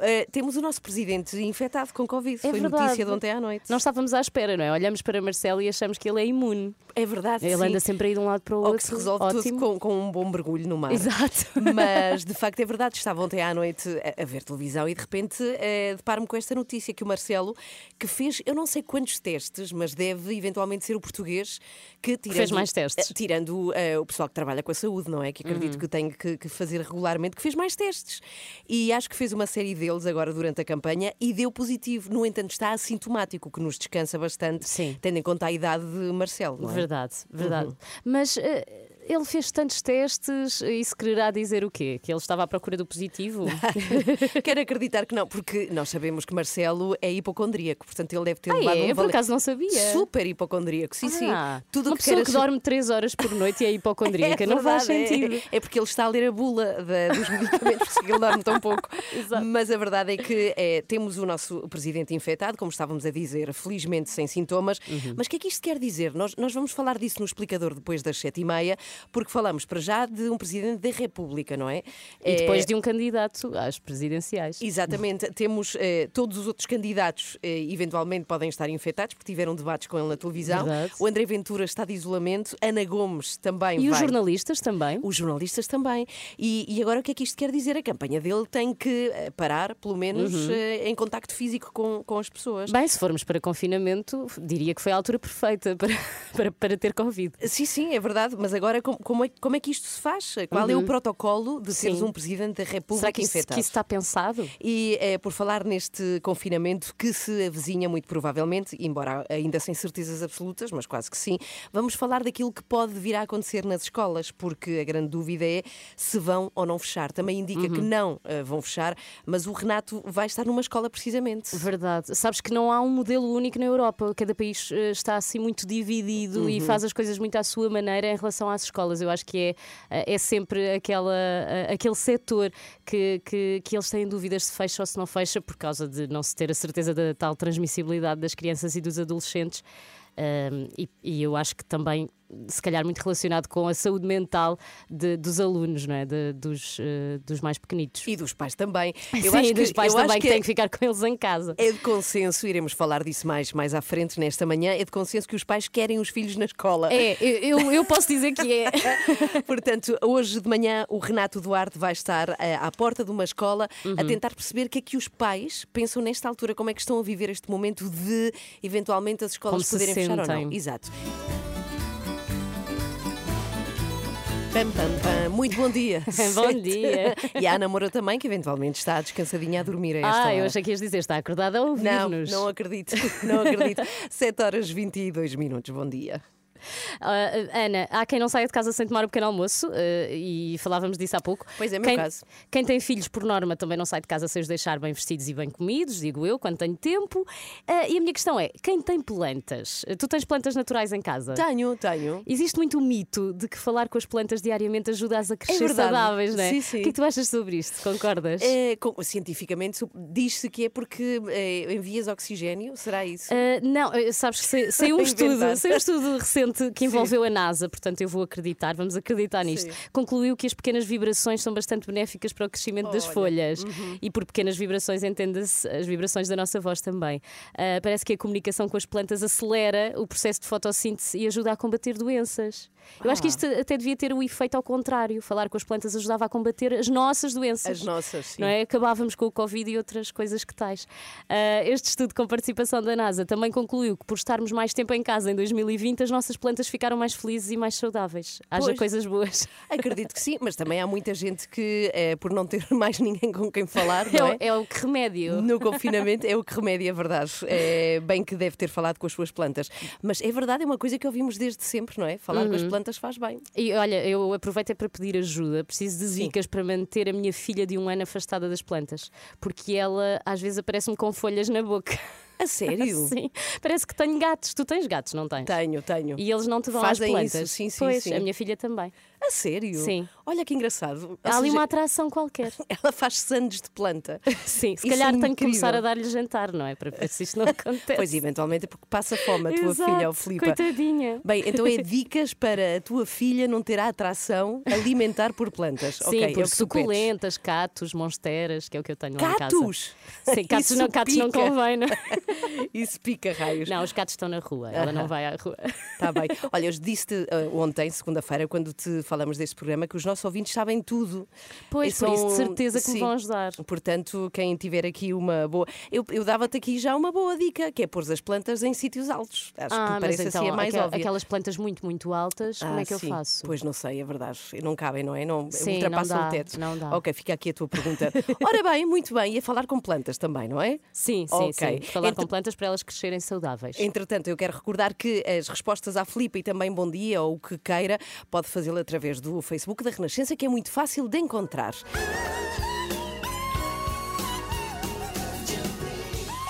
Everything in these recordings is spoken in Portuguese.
Uh, temos o nosso presidente infectado com Covid. É Foi verdade. notícia de ontem à noite. Não estávamos à espera, não é? Olhamos para Marcelo e achamos que ele é imune. É verdade. Ele sim. anda sempre aí de um lado para o Ou outro. que se resolve Ótimo. tudo com, com um bom mergulho no mar. Exato. Mas de facto é verdade, estava ontem à noite a, a ver televisão e de repente eh, deparo-me com esta notícia que o Marcelo, que fez eu não sei quantos testes, mas deve eventualmente ser o português que tirando, fez mais testes. eh, tirando eh, o pessoal que trabalha com a saúde, não é? Que acredito Uhum. que tem que, que fazer regularmente, que fez mais testes. E acho que fez uma série deles agora durante a campanha e deu positivo. No entanto, está assintomático, o que nos descansa bastante, Sim. tendo em conta a idade de Marcelo. É? Verdade, verdade. Mas eh, ele fez tantos testes, isso quererá dizer o quê? Que ele estava à procura do positivo? Quero acreditar que não, porque nós sabemos que Marcelo é hipocondríaco, portanto ele deve ter ah, levado é? um Eu por acho não sabia. super hipocondríaco. Sim, sim. Ah, Tudo o uma que pessoa que dorme 3 horas por noite e é hipocondríaca. É não faz verdade, é- sentido. É, porque ele está a ler a bula da- dos medicamentos, porque ele dorme tão pouco. Exato. Mas a verdade é que é, temos o nosso presidente infectado, como estávamos a dizer, felizmente sem sintomas. Uhum. Mas o que é que isto quer dizer? Nós, nós vamos falar disso no explicador depois das sete e meia, porque falamos para já de um presidente da República, não é? E É, depois de um candidato às presidenciais. Exatamente, temos eh, todos os outros candidatos eh, eventualmente podem estar infectados porque tiveram debates com ele na televisão. Verdade. O André Ventura está de isolamento, Ana Gomes também E os vai. jornalistas também. Os jornalistas também. E, e agora o que é que isto quer dizer? A campanha dele tem que eh, parar, pelo menos, Uhum. eh, em contacto físico com, com as pessoas. Bem, se formos para confinamento, diria que foi a altura perfeita para, para, para ter Covid. Sim, sim, é verdade, mas agora como, como é, como é que isto se faz? Qual é o protocolo de seres Uhum. Sim. um presidente da República Será que isso, infectado? que isso está pensado? E eh, por falar neste confinamento que se avizinha muito provavelmente, embora ainda sem certezas absolutas, mas quase que sim, vamos falar daquilo que pode vir a acontecer nas escolas, porque a grande dúvida é se vão ou não fechar. Também indica que não eh, vão fechar, mas o Renato vai estar numa escola precisamente. Verdade. Sabes que não há um modelo único na Europa. Cada país eh, está assim muito dividido e faz as coisas muito à sua maneira em relação às escolas. Eu acho que é, é sempre aquela, aquele setor que, que, que eles têm dúvidas se fecha ou se não fecha por causa de não se ter a certeza da tal transmissibilidade das crianças e dos adolescentes. Um, e, e eu acho que também, se calhar, muito relacionado com a saúde mental de- dos alunos, não é? De- dos, eh, dos mais pequenitos. E dos pais também. Sim, dos pais eu acho também que é- têm que ficar com eles em casa. É de consenso, iremos falar disso mais, mais à frente nesta manhã. É de consenso que os pais querem os filhos na escola. É, eu, eu- eu posso dizer que é. Portanto, hoje de manhã o Renato Duarte vai estar eh, à porta de uma escola Uhum. a tentar perceber o que é que os pais pensam nesta altura, como é que estão a viver este momento de eventualmente as escolas Como se poderem fechar ou não. Exato. Pam, pam, pam. Muito bom dia. Bom dia. E a Ana Moura também, que eventualmente está descansadinha a dormir a esta Ah, eu hora. achei que ias dizer, está acordada a Não, ouvir-nos. não acredito, não acredito. 7 horas 22 minutos, bom dia. Ah, Ana, há quem não saia de casa sem tomar o pequeno almoço ah, e falávamos disso há pouco. Pois é, meu quem, caso. Quem tem filhos, por norma, também não sai de casa sem os deixar bem vestidos e bem comidos, digo eu, quando tenho tempo. Ah, e a minha questão é: quem tem plantas? Tu tens plantas naturais em casa? Tenho, tenho. Existe muito o mito de que falar com as plantas diariamente ajuda-as a crescer verdade. saudáveis, não é? Sim, sim. O que é que tu achas sobre isto? Concordas? É, com- cientificamente diz-se que é porque é, envias oxigênio, será isso? Não, ah, sabes que sei um estudo, sei um estudo recente que envolveu a NASA, portanto eu vou acreditar, vamos acreditar nisto. Sim. Concluiu que as pequenas vibrações são bastante benéficas para o crescimento das Olha, folhas. uhum. E por pequenas vibrações entenda-se as vibrações da nossa voz também. Ah, parece que a comunicação com as plantas acelera o processo de fotossíntese e ajuda a combater doenças. Eu acho que Ah. isto até devia ter o efeito ao contrário. Falar com as plantas ajudava a combater as nossas doenças. As nossas, sim. Não é? Acabávamos com o Covid e outras coisas que tais. Ah, este estudo com participação da NASA também concluiu que, por estarmos mais tempo em casa em 2020, as nossas plantas ficaram mais felizes e mais saudáveis. Haja Pois. coisas boas. Acredito que sim, mas também há muita gente que, eh, por não ter mais ninguém com quem falar, não É, é? o- é o que remédio. No confinamento é o que remédia a verdade. É bem que deve ter falado com as suas plantas. Mas é verdade, é uma coisa que ouvimos desde sempre, não é? Falar com as plantas faz bem. E olha, eu aproveito é para pedir ajuda. Preciso de dicas para manter a minha filha de um ano afastada das plantas. Porque ela às vezes aparece-me com folhas na boca. A sério? Sim, parece que tenho gatos. Tu tens gatos, não tens? Tenho, tenho. E eles não te dão Fazem as isso, plantas. sim, sim, pois, sim. a minha filha também. A sério? Sim. Olha que engraçado. Ou Há ali seja, uma atração qualquer. Ela faz sandes de planta. Sim, se Isso calhar é tenho que começar a dar-lhe jantar, não é? Para ver se isto não acontece. Pois, eventualmente, é porque passa fome a tua Exato, filha, ou Filipa. Coitadinha. Bem, então é dicas para a tua filha não ter a atração alimentar por plantas. Sim, ok, é por pedes. suculentas, catos, monsteras, que é o que eu tenho lá em casa. Catos! Sim, catos, não, catos não convém, não é? Isso pica raios. Não, os gatos estão na rua, ela não vai à rua. Está bem. Olha, eu disse-te ah, ontem, segunda-feira, quando te falamos deste programa, que os nossos ouvintes sabem tudo. Pois, E por isso, de são- certeza que me sim. vão ajudar. Portanto, quem tiver aqui uma boa. Eu, eu dava-te aqui já uma boa dica, que é pôr as plantas em sítios altos. Acho Ah, que parece então, assim a mais aquel- óbvia. aquelas plantas muito, muito altas, como Ah, é que eu sim. faço? Pois não sei, é verdade. Não cabem, não é? Não Sim, ultrapassam não dá, o teto. não dá. Ok, fica aqui a tua pergunta. Ora bem, muito bem. E a falar com plantas também, não é? Sim, sim, Ok. sim. Falar Então- com plantas para elas crescerem saudáveis. Entretanto, eu quero recordar que as respostas à Filipa e também bom dia ou o que queira pode fazê-lo através do Facebook da Renascença, que é muito fácil de encontrar.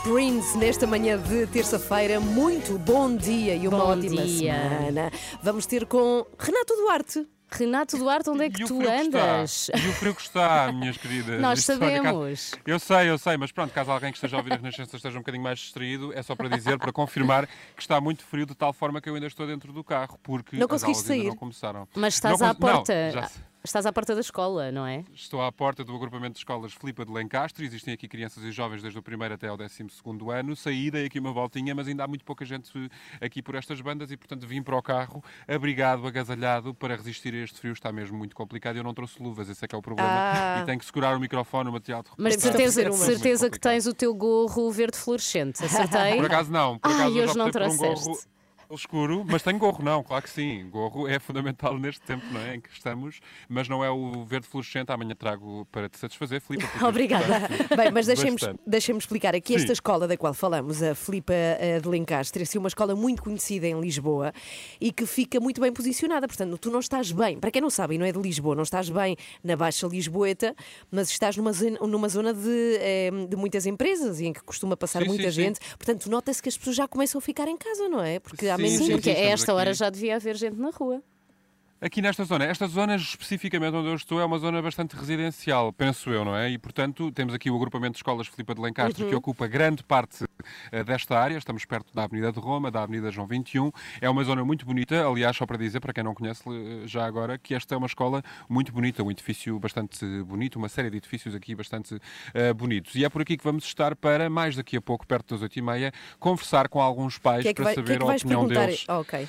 Prince, nesta manhã de terça-feira, muito bom dia e uma Bom ótima dia. semana. Vamos ter com Renato Duarte. Renato Duarte, onde é que tu está? andas? E o frio que está, minhas queridas. Nós Isto, sabemos. Eu sei, eu sei, mas pronto, caso alguém que esteja a ouvir a Renascença esteja um bocadinho mais distraído, é só para dizer, para confirmar que está muito frio de tal forma que eu ainda estou dentro do carro, porque Não as aulas sair? não começaram. Mas estás Não à cons- não, porta. já. Estás à porta da escola, não é? Estou à porta do agrupamento de escolas Filipa de Lencastre. Existem aqui crianças e jovens desde o primeiro até ao 12 ano. Saí, dei aqui uma voltinha, mas ainda há muito pouca gente aqui por estas bandas e, portanto, vim para o carro, abrigado, agasalhado, para resistir a este frio. Está mesmo muito complicado. Eu não trouxe luvas, esse é que é o problema. Ah. E tenho que segurar o microfone, o material de Mas de certeza, de certeza que tens o teu gorro verde fluorescente. Acertei? Por acaso não. Por Ai, acaso hoje não por um trouxeste. Escuro, mas tenho gorro, não, claro que sim. Gorro é fundamental neste tempo não é, em que estamos, mas não é o verde fluorescente. Amanhã trago para te satisfazer, Filipe. Obrigada. Bem, mas deixem-me Bastante. deixem explicar aqui Sim. esta escola da qual falamos, a Filipa eh, de Lencastre, é uma escola muito conhecida em Lisboa e que fica muito bem posicionada. Portanto, tu não estás bem, para quem não sabe, não é de Lisboa, não estás bem na Baixa Lisboeta, mas estás numa zona, numa zona de, eh, de muitas empresas e em que costuma passar Sim, muita sim. gente. Portanto, nota-se que as pessoas já começam a ficar em casa, não é? Porque há Sim, Sim, porque a esta hora aqui. já devia haver gente na rua. Aqui nesta zona, esta zona especificamente onde eu estou é uma zona bastante residencial, penso eu, não é? E portanto temos aqui o agrupamento de escolas Filipa de Lencastre que ocupa grande parte eh, desta área. Estamos perto da Avenida de Roma, da Avenida João 21. É uma zona muito bonita, aliás, só para dizer, para quem não conhece eh, já agora, que esta é uma escola muito bonita, um edifício bastante bonito, uma série de edifícios aqui bastante eh, bonitos. E é por aqui que vamos estar para, mais daqui a pouco, perto das 8h30, conversar com alguns pais que é que, para vai, o que, saber é que a opinião perguntar? deles Ah, ok.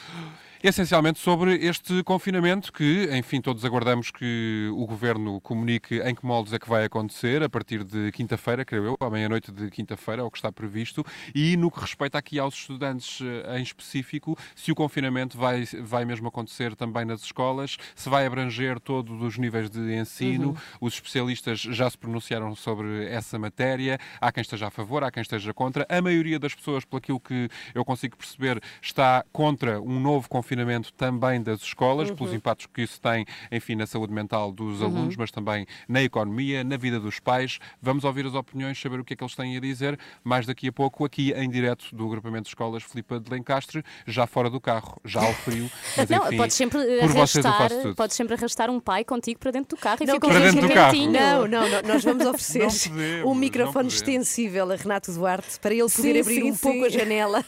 Essencialmente sobre este confinamento que, enfim, todos aguardamos que o Governo comunique em que moldes é que vai acontecer a partir de quinta-feira, creio eu, à meia-noite de quinta-feira, é o que está previsto, e no que respeita aqui aos estudantes eh, em específico, se o confinamento vai, vai mesmo acontecer também nas escolas, se vai abranger todos os níveis de ensino, os especialistas já se pronunciaram sobre essa matéria, há quem esteja a favor, há quem esteja contra, a maioria das pessoas, pelo que eu consigo perceber, está contra um novo confinamento também das escolas, pelos impactos que isso tem, enfim, na saúde mental dos alunos, mas também na economia, na vida dos pais. Vamos ouvir as opiniões, saber o que é que eles têm a dizer, mais daqui a pouco, aqui em direto do agrupamento de escolas Filipa de Lencastre, já fora do carro, já ao frio, mas Não, enfim, podes sempre eh, por vocês eu arrastar, faço tudo. podes sempre arrastar um pai contigo para dentro do carro e Não, fica para um dentro do carro. Não, não, não, nós vamos oferecer Não podemos, um microfone extensível a Renato Duarte para ele poder Sim, abrir sim, um pouco sim. a janela.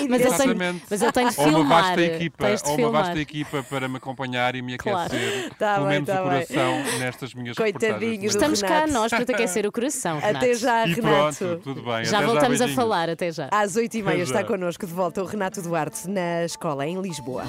E Mas eu tenho, Exatamente. mas eu tenho de Ou uma filmar. vasta equipa, de ou uma filmar. vasta equipa para me acompanhar e me Claro. aquecer, Tá pelo bem, menos tá o bem. coração nestas minhas Coitadinho reportagens. do Estamos cá nós para te aquecer o coração, Renato. Até já, E Renato. pronto, tudo bem. Já até voltamos a beijinhos. falar, até já. Às oito e meia está já. connosco de volta o Renato Duarte na escola em Lisboa.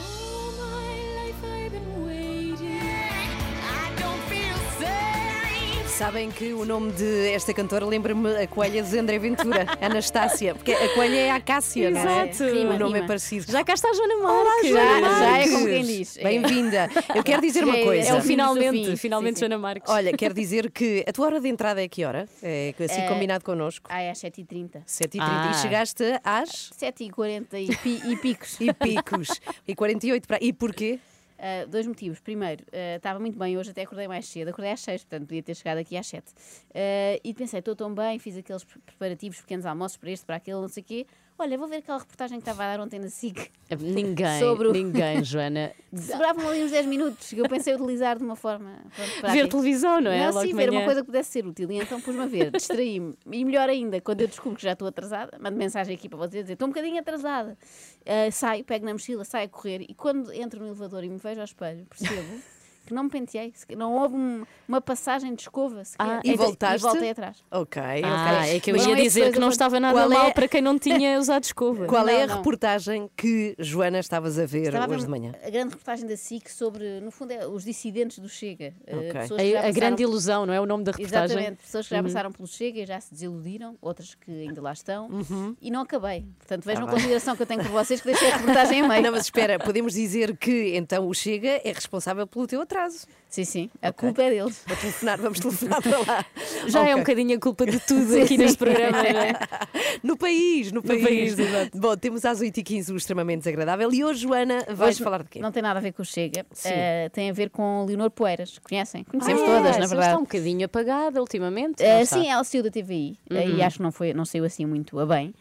Sabem que o nome de esta cantora lembra-me a coelha de André Ventura, Anastácia, porque a coelha é a Cássia, não é? Exato. o Rima, nome rima. é parecido. Já cá está a Joana Marques. Já, já é como quem diz. É. Bem-vinda. Eu quero dizer uma É- coisa. É o Sim, finalmente, sim, finalmente sim. Joana Marques. Olha, quero dizer que a tua hora de entrada é que hora? É assim É- combinado connosco? Ah, é às 7h30. 7h30. Ah. E chegaste às 7h40 e, pi- e picos. e picos. e 48 para. E porquê? Ah, dois motivos. Primeiro, ah, estava muito bem hoje, até acordei mais cedo. Acordei às 6, portanto podia ter chegado aqui às 7. Ah, e pensei, estou tão bem, fiz aqueles pre- preparativos, pequenos almoços para este, para aquele, não sei o quê. Olha, vou ver aquela reportagem que estava a dar ontem na SIC. Ninguém, Sobre o- ninguém, Joana. Sobravam ali uns 10 minutos que eu pensei utilizar de uma forma. Pronto, Ver televisão, não é? Não, Logo sim, ver uma coisa que pudesse ser útil. E então pus-me a ver, distraí-me. E melhor ainda, quando eu descubro que já estou atrasada, mando mensagem aqui para vocês dizer: estou um bocadinho atrasada. Ah, saio, pego na mochila, saio a correr e quando entro no elevador e me vejo ao espelho, percebo que não me penteei, sequer- não houve um- uma passagem de escova sequer. Ah, e Então, voltaste? E voltei atrás. Ok, Ah, ok. é que eu Mas ia é dizer que não estava nada qual é- mal para quem não tinha usado escova. Qual é Não, a não. reportagem que, Joana, estavas a ver Estava hoje de manhã? a grande reportagem da SIC sobre, no fundo, é os dissidentes do Chega. Ah, Ok. pessoas que já A, a grande ilusão, não é? O nome da reportagem. Exatamente, pessoas que já passaram pelo Chega e já se desiludiram, outras que ainda lá estão, e não acabei. Portanto, vejam a consideração que eu tenho por vocês que deixei a reportagem a meio. Não, mas espera, podemos dizer que então o Chega é responsável pelo teu atraso. Sim, sim, a culpa é deles. Vou telefonar, vamos telefonar para lá. Já é um Ok. bocadinho a culpa de tudo aqui neste programa, não é? No país, no país. país, exato. Bom, temos às 8h15 o extremamente desagradável e hoje, Joana, vais Hoje falar de quê? Não tem nada a ver com o Chega, Sim. eh, tem a ver com Leonor Poeiras. Conhecem? Conhecemos Ah, todas, é, na verdade. está um bocadinho apagada ultimamente. Está? sim, ela saiu da TVI eh, e acho que não, foi, não saiu assim muito a bem,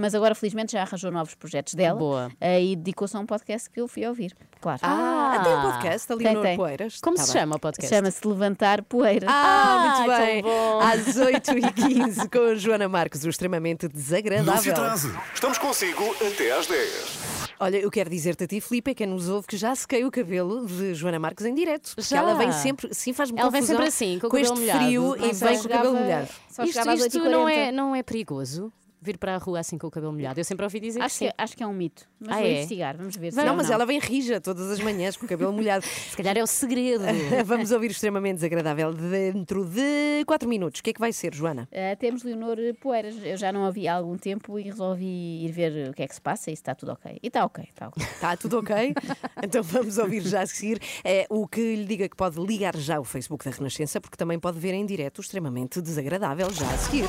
mas agora felizmente já arranjou novos projetos dela Boa. e dedicou-se a um podcast que eu fui ouvir. Claro. Ah, tem um Ah. podcast, a Tem, Leonor tem. Poeiras. Como Tá se bem. chama o podcast? Chama-se Levantar Poeira. Ah, muito Ah, tão bem. bom. Às 8h15 com a Joana Marques, o extremamente Não se desagradável. atrase. Estamos consigo até às 10. Olha, eu quero dizer-te a ti, Filipe, é quem nos ouve, que já sequei o cabelo de Joana Marques em direto. Já? ela vem sempre, sim, faz-me Ela vem confusão sempre assim, com o com cabelo este molhado. frio Não e vem com o cabelo molhado. Só Isto, isto 8h40. não, é, não é perigoso? Vir para a rua assim com o cabelo molhado? Eu sempre ouvi dizer Acho que sim. que, acho que é um mito. Mas Ah, vou é? investigar, vamos ver. se Não, é mas ela vem rija todas as manhãs com o cabelo molhado. Se calhar é o segredo. Vamos ouvir o extremamente desagradável dentro de 4 minutos. O que é que vai ser, Joana? Uh, temos Leonor Poeiras. Eu já não a vi há algum tempo e resolvi ir ver o que é que se passa e se está tudo ok. E está ok, está ok. Está tudo ok? então vamos ouvir já a seguir é, o que lhe diga que pode ligar já o Facebook da Renascença, porque também pode ver em direto o extremamente desagradável já a seguir.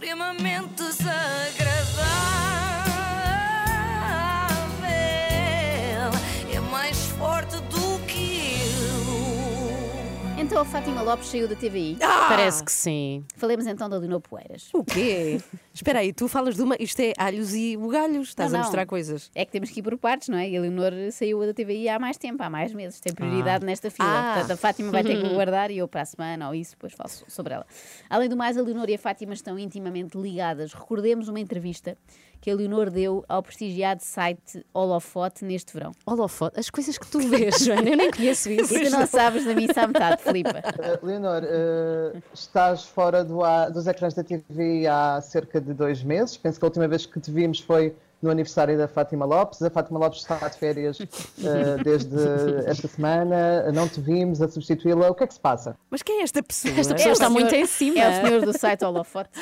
Extremamente desagradável. A Fátima Lopes saiu da TVI. Parece que sim. Falemos então da Leonor Poeiras. O quê? Espera aí, tu falas de uma. Isto é alhos e bugalhos. Estás Não, a não. mostrar coisas. É que temos que ir por partes, não é? E a Leonor saiu da TVI há mais tempo, há mais meses. Tem prioridade nesta fila. Ah. Portanto, a Fátima vai ter que guardar e eu para a semana ou isso, depois falo so- sobre ela. Além do mais, a Leonor e a Fátima estão intimamente ligadas. Recordemos uma entrevista que a Leonor deu ao prestigiado site Holofote neste verão. Holofote, as coisas que tu vês, Joana, eu nem conheço isso. E tu não sabes da missa à metade, Filipa. Uh, Leonor, uh, estás fora do dos ecrãs da TV há cerca de dois meses. Penso que a última vez que te vimos foi no aniversário da Fátima Lopes. A Fátima Lopes está de férias uh, desde esta semana. Não te vimos a substituí-la. O que é que se passa? Mas quem é esta pessoa? Esta pessoa o está senhor- muito em cima. É o senhor do site Holofote.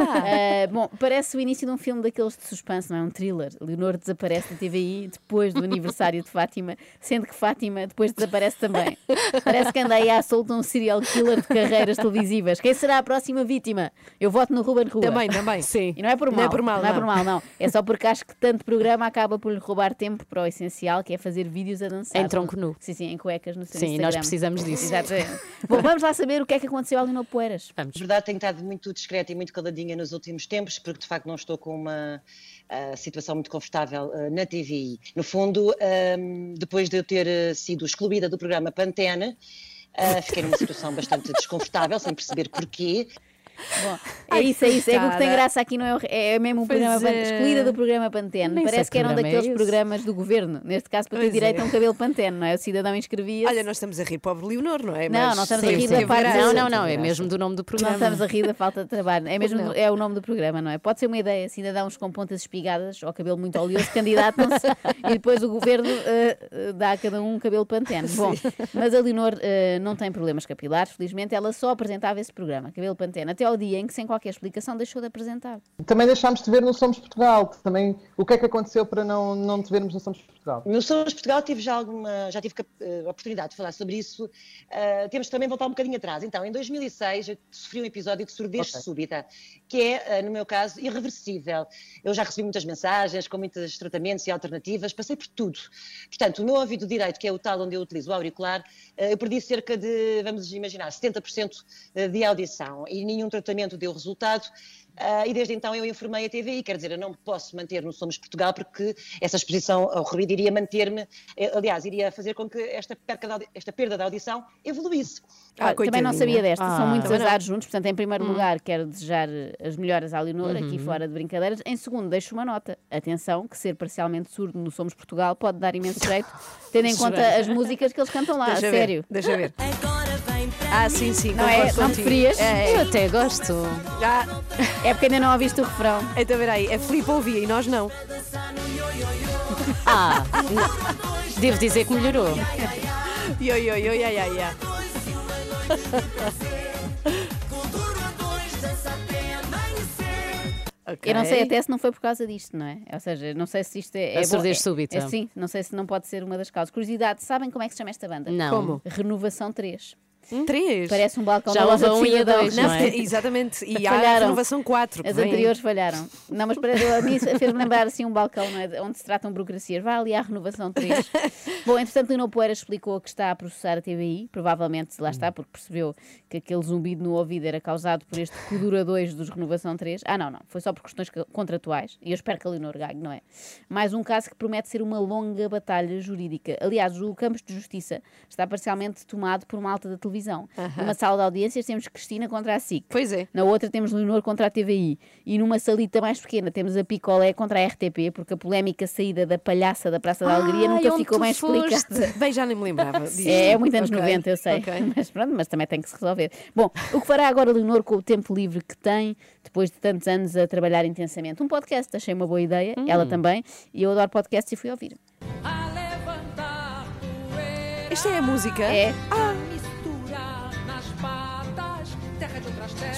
Ah, bom, parece o início de um filme daqueles de suspense, não é? Um thriller. Leonor desaparece da TVI depois do aniversário de Fátima, sendo que Fátima depois desaparece também. Parece que anda aí à solta um serial killer de carreiras televisivas. Quem será a próxima vítima? Eu voto no Ruben Rua. Também, também. Sim. E não é por mal. Não é por mal, não. é não. por mal, não. É só porque acho que tanto programa acaba por lhe roubar tempo para o essencial, que é fazer vídeos a dançar. Em tronco nu. Sim, sim, em cuecas no seu Sim, Instagram. nós precisamos disso. Exatamente. Bom, vamos lá saber o que é que aconteceu ali no Poeiras. Vamos. Na verdade, tenho estado muito discreta e muito caladinha nos últimos tempos, porque de facto não estou com uma ah, situação muito confortável ah, na TVI. No fundo, ahm, depois de eu ter ah, sido excluída do programa Pantene, Ah, fiquei numa situação bastante desconfortável, sem perceber porquê. Bom, é isso, é isso. É que o que tem graça aqui não é, o- é mesmo um Pois programa é. excluída do programa Pantene. Nem Parece que que eram programa é daqueles esse. programas do governo. Neste caso, para ter Pois direito é. a um cabelo Pantene, não é? O cidadão inscrevia. Olha, nós estamos a rir, pobre Leonor, não é? Não, Mas não estamos a sim, rir teve da parte- graça, Não, não, não, é mesmo do nome do Não programa. estamos a rir da falta de trabalho. É mesmo Não. é o nome do programa, não é? Pode ser uma ideia, cidadãos com pontas espigadas ou cabelo muito oleoso candidatam-se e depois o governo eh, dá a cada um um cabelo pantene. Bom, mas a Leonor eh, não tem problemas capilares, felizmente, ela só apresentava esse programa, cabelo pantene, até ao dia em que, sem qualquer explicação, deixou de apresentar. Também deixámos de ver no Somos Portugal. Também, o que é que aconteceu para não, não te vermos no Somos Portugal? No Somos Portugal tive já alguma, já tive cap- eh, oportunidade de falar sobre isso. Ah, temos também voltar um bocadinho atrás. Então, em 2006, eu sofri um episódio de surdez Ok. súbita, que é, ah, no meu caso, irreversível. Eu já recebi muitas mensagens com muitos tratamentos e alternativas, passei por tudo. Portanto, o meu ouvido direito, que é o tal onde eu utilizo o auricular, ah, eu perdi cerca de, vamos imaginar, 70% de audição e nenhum tratamento deu resultado. Ah, e desde então eu informei a TVI, quer dizer, eu não posso manter no Somos Portugal porque essa exposição ao ruído iria manter-me, eh, aliás, iria fazer com que esta, perca de esta perda de audição evoluísse. Ah, Olha, também não sabia desta, são Ah. muitos Também não. azares juntos. Portanto, em primeiro lugar, quero desejar as melhoras à Leonor, aqui fora de brincadeiras. Em segundo, deixo uma nota. Atenção, que ser parcialmente surdo no Somos Portugal pode dar imenso jeito, tendo em conta as músicas que eles cantam lá, Deixa a ver, sério. Deixa ver. Agora Ah, sim, sim. Não é? Não contigo. preferias? É, Eu é. até gosto. Ah, É porque ainda não ouviste o refrão. então, peraí, a Filipe ouvia e nós não. Ah, devo dizer que melhorou. Yo, yo, yo, ya, ya, ya. Ok. Eu não sei até se não foi por causa disto, não é? Ou seja, não sei se isto é. é A bom- surdez é- súbita. é sim, não sei se não pode ser uma das causas. Curiosidade, sabem como é que se chama esta banda? Não. Como? Renovação 3. Três. Parece um balcão Já da loja um de e a cidadãos. dois, Não, não é? exatamente. E há a renovação 4. As anteriores falharam. Não, mas para a mim fez-me lembrar assim um balcão não é? onde se tratam burocracias. Vai ali à renovação 3. Bom, entretanto, Lino Poeira explicou que está a processar a TVI, provavelmente lá está, porque percebeu que aquele zumbido no ouvido era causado por este Codura 2 dos Renovação 3. Ah, não, não, foi só por questões co- contratuais. E eu espero que a Leonor ganhe, não é? Mais um caso que promete ser uma longa batalha jurídica. Aliás, o Campos de Justiça está parcialmente tomado por uma alta da televisão. Numa sala de audiências temos Cristina contra a SIC. Pois é. Na outra temos Leonor contra a TVI. E numa salita mais pequena temos a Picolé contra a RTP, porque a polémica saída da palhaça da Praça da Alegria Ai, nunca ficou bem foste? explicada. Bem, já nem me lembrava disso. É, é muito anos Ok, 90, eu sei. ok. Mas pronto, mas também tem que se resolver. Bom, o que fará agora Leonor com o tempo livre que tem, depois de tantos anos a trabalhar intensamente? Um podcast, achei uma boa ideia, ela Hum. também, e eu adoro podcasts e fui ouvir. Esta é a música? É.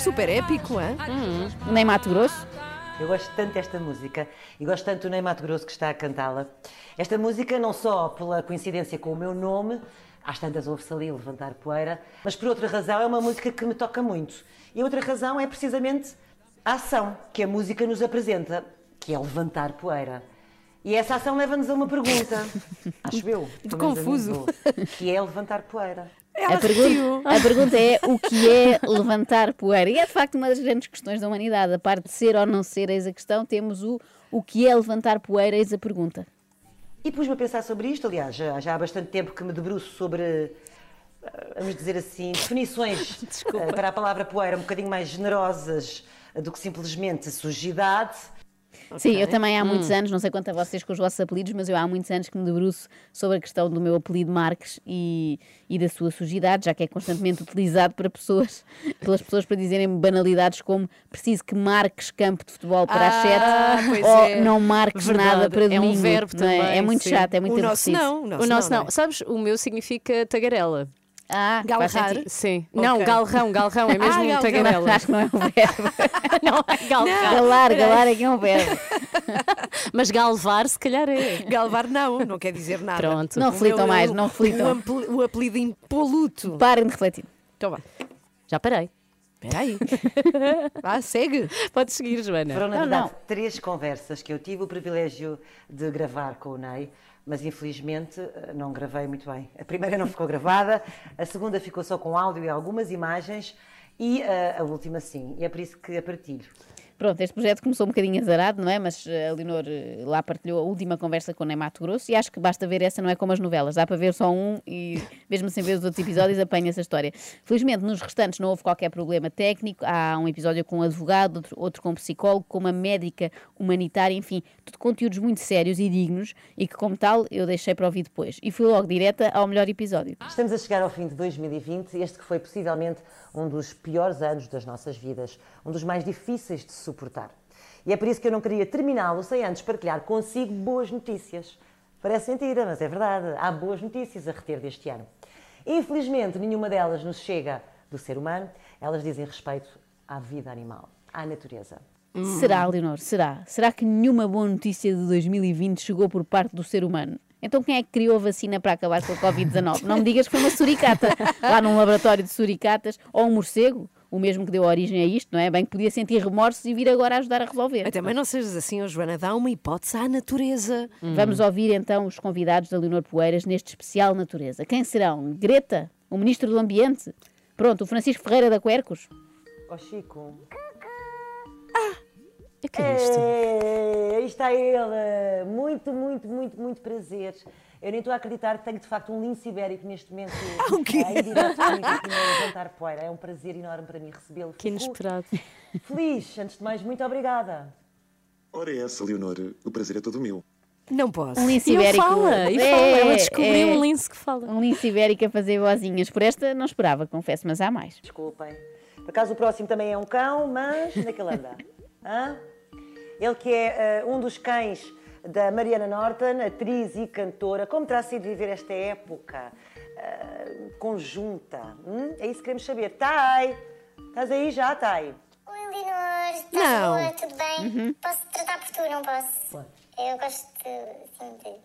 Super épico, hein? Nem Mato Grosso. Eu gosto tanto desta música e gosto tanto do Ney Mato Grosso que está a cantá-la. Esta música, não só pela coincidência com o meu nome, às tantas ouve-se ali levantar poeira, mas por outra razão é uma música que me toca muito. E a outra razão é precisamente a ação que a música nos apresenta, que é levantar poeira. E essa ação leva-nos a uma pergunta, acho eu, mim, confuso. vou, que é levantar poeira. A, pergunta, a pergunta é o que é levantar poeira? E é de facto uma das grandes questões da humanidade. A parte de ser ou não ser, eis a questão, temos o o que é levantar poeira, eis a pergunta. E pus-me a pensar sobre isto, aliás, já, já há bastante tempo que me debruço sobre, eh, vamos dizer assim, definições eh, para a palavra poeira um bocadinho mais generosas do que simplesmente sujidade. Sim, eu também há Hum. muitos anos, não sei quanto a vocês com os vossos apelidos, mas eu há muitos anos que me debruço sobre a questão do meu apelido Marques e, e da sua sujidade, já que é constantemente utilizado para pessoas, pelas pessoas para dizerem banalidades como preciso que marques campo de futebol para as Ah, sete pois ou é. não marques Verdade, nada para é um domingo. verbo não é? também, É muito sim. chato, é muito O nosso não. O nosso, O nosso não. não. Sabes, o meu significa tagarela. Ah, Galrar? Sim. Ok. Não, galrão, galrão, é mesmo Ah, um tagarela. Acho que não é um verbo. não é galrar. Galar, galar é que é um verbo. Mas galvar, se calhar é. Galvar não, não quer dizer nada. Pronto. Não reflitam meu- mais, o- não reflitam. O, o apelido impoluto. Parem de refletir. Então vá. Já parei. Espera aí. Vá, segue. Podes seguir, Joana. Foram, na Não, verdade, não. três conversas que eu tive o privilégio de gravar com o Ney, mas infelizmente eh, não gravei muito bem. A primeira não ficou gravada, a segunda ficou só com áudio e algumas imagens, e eh, a última sim, e é por isso que a partilho. Pronto, este projeto começou um bocadinho azarado, não é? Mas eh, a Leonor lá partilhou a última conversa com o Ney Mato Grosso e acho que basta ver essa, não é como as novelas, dá para ver só um e mesmo sem ver os outros episódios apanha essa história. Felizmente nos restantes não houve qualquer problema técnico, há um episódio com um advogado, outro, outro com um psicólogo, com uma médica humanitária, enfim, tudo conteúdos muito sérios e dignos e que como tal eu deixei para ouvir depois. E fui logo direta ao melhor episódio. Estamos a chegar ao fim de 2020, este que foi possivelmente um dos piores anos das nossas vidas, um dos mais difíceis de suportar. E é por isso que eu não queria terminá-lo sem antes partilhar consigo boas notícias. Parece mentira, mas é verdade. Há boas notícias a reter deste ano. Infelizmente, nenhuma delas nos chega do ser humano, elas dizem respeito à vida animal, à natureza. Será, Leonor? Será? Será que nenhuma boa notícia de 2020 chegou por parte do ser humano? Então quem é que criou a vacina para acabar com a Covid-19? Não me digas que foi uma suricata, lá num laboratório de suricatas, ou um morcego, o mesmo que deu origem a isto, não é? Bem que podia sentir remorsos e vir agora ajudar a resolver. Mas também não sejas assim, ó Joana, dá uma hipótese à natureza. Vamos ouvir então os convidados da Leonor Poeiras neste especial Natureza. Quem serão? Greta, o Ministro do Ambiente? Pronto, o Francisco Ferreira da Quercos? Ó Chico. O que é isto? É, aí está ele. Muito, muito, muito, muito prazer. Eu nem estou a acreditar que tenho de facto um lince ibérico neste momento o quê? em direto comigo aqui no Levantar Poeira. É um prazer enorme para mim recebê-lo. Que inesperado. Feliz, antes de mais, muito obrigada. Ora, é essa, Leonor. O prazer é todo meu. Não posso. Um lince E ibérico. fala, e É, fala. Ela descobriu é. um lince que fala. Um lince ibérico a fazer vozinhas. Por esta não esperava, confesso, mas há mais. Desculpem. Por acaso o próximo também é um cão, mas onde é que ele anda? Hã? Ele que é eh, um dos cães da Mariana Norton, atriz e cantora. Como terá sido viver esta época eh, conjunta? Hum? É isso que queremos saber. Tai! Estás aí já, Tai? Oi, Leonor, estás Não. boa? Tudo bem? Uhum. Posso te tratar por tu, não posso? Eu gosto de, assim, de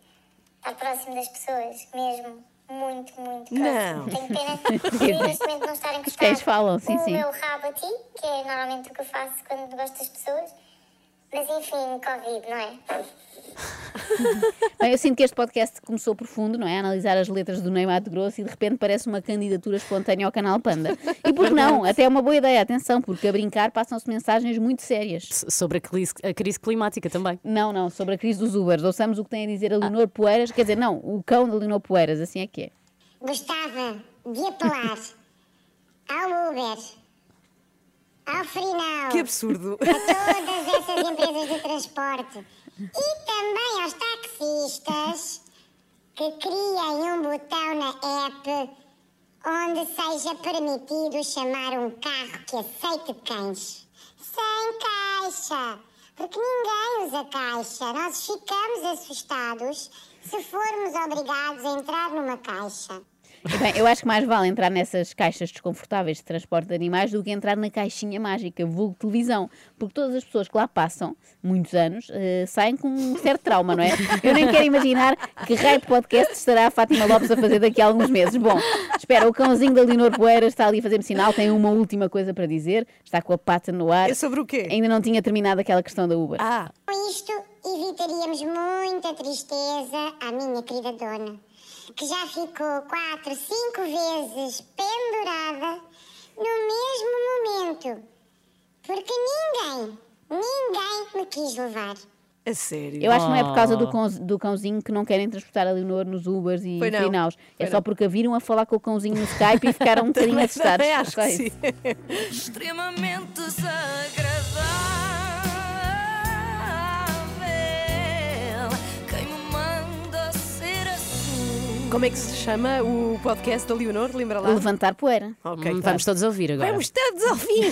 estar próximo das pessoas, mesmo. Muito, muito próximo. Não. Tenho pena de neste momento não estar a encostar cães falam, sim, o sim. meu rabo a ti, que é normalmente o que eu faço quando gosto das pessoas. Mas enfim, Covid, não é? Bem, eu sinto que este podcast começou profundo, não é? A analisar as letras do Ney Mato Grosso e de repente parece uma candidatura espontânea ao canal Panda. E por que não? Até é uma boa ideia, atenção, porque a brincar passam-se mensagens muito sérias. S- Sobre a crise, a crise climática também. Não, não, sobre a crise dos Ubers. Ouçamos o que tem a dizer a Leonor Poeiras, quer dizer, não, o cão da Leonor Poeiras, assim é que é. Gostava de apelar ao Uber, ao Frinal. Que absurdo. a todas essas empresas de transporte e também aos taxistas que criem um botão na app onde seja permitido chamar um carro que aceite cães. Sem caixa. Porque ninguém usa caixa. Nós ficamos assustados se formos obrigados a entrar numa caixa. Bem, eu acho que mais vale entrar nessas caixas desconfortáveis de transporte de animais do que entrar na caixinha mágica, vulgo televisão, porque todas as pessoas que lá passam muitos anos eh, saem com um certo trauma, não é? Eu nem quero imaginar que raio de podcast estará a Fátima Lopes a fazer daqui a alguns meses. Bom, espera, o cãozinho da Leonor Poeira está ali a fazer-me sinal, tem uma última coisa para dizer, está com a pata no ar. É sobre o quê? Ainda não tinha terminado aquela questão da Uber. Ah, Com isto, evitaríamos muita tristeza à minha querida dona, que já ficou quatro, cinco vezes pendurada no mesmo momento, porque ninguém, ninguém me quis levar. a sério. Eu acho que não é por causa do, Oh. cão- do cãozinho que não querem transportar a Leonor nos Ubers e Foi não. finaus. É Foi só não. porque a viram a falar com o cãozinho no Skype e ficaram um bocadinho assustados. também acho que sim. extremamente desagradável. Como é que se chama o podcast da Leonor? Lembra lá? Levantar poeira. Ok, Hum, tá. Vamos todos ouvir agora. Vamos todos ouvir.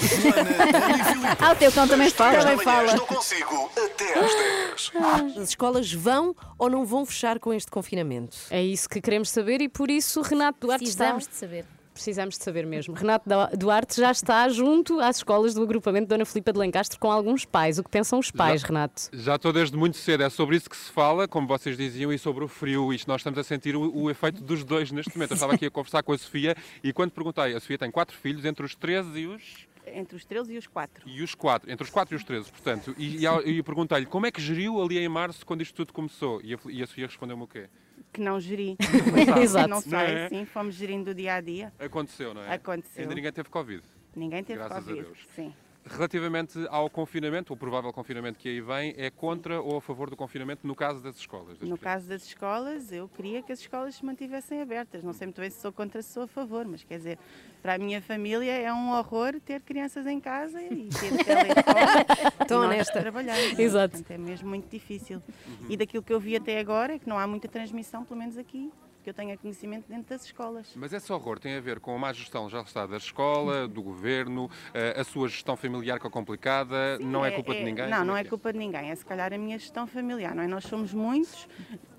Ah, o teu cão também fala. Também fala. estou consigo até às 10. As escolas vão ou não vão fechar com este confinamento? É isso que queremos saber e por isso Renato Duarte Precisamos está... de saber. Precisamos de saber mesmo. Renato Du- Duarte já está junto às escolas do agrupamento Dona Filipa de Lencastre com alguns pais. O que pensam os pais, Renato? Já estou desde muito cedo, é sobre isso que se fala, como vocês diziam, e sobre o frio. Isto nós estamos a sentir o, o efeito dos dois neste momento. Eu estava aqui a conversar com a Sofia e quando perguntei, a Sofia tem quatro filhos, entre os 13 e os. Entre os 13 e os 4. E os 4, entre os 4 e os 13, portanto. E, e, e eu perguntei-lhe como é que geriu ali em março quando isto tudo começou? E a, e a Sofia respondeu-me o quê? Que não geri. Exato. Não Não sei, é? sim, fomos gerindo o dia a dia. Aconteceu, não é? Aconteceu. Ainda ninguém teve Covid. Ninguém teve Graças a Covid. Deus. Sim. Relativamente ao confinamento, o provável confinamento que aí vem, é contra ou a favor do confinamento no caso das escolas? No caso das escolas, eu queria que as escolas se mantivessem abertas. Não sei muito bem se sou contra se sou a favor, mas quer dizer, para a minha família é um horror ter crianças em casa e ter telefone. Tão e nós honesta. trabalharmos. Exato. Portanto, é mesmo muito difícil. E daquilo que eu vi até agora é que não há muita transmissão, pelo menos aqui, que eu tenha conhecimento dentro das escolas. Mas esse horror tem a ver com a má gestão, já está, da escola, do governo, eh, a sua gestão familiar que é complicada, não é, culpa de ninguém? Não, não é é que culpa de ninguém. É se calhar a minha gestão familiar, não é? Nós somos muitos,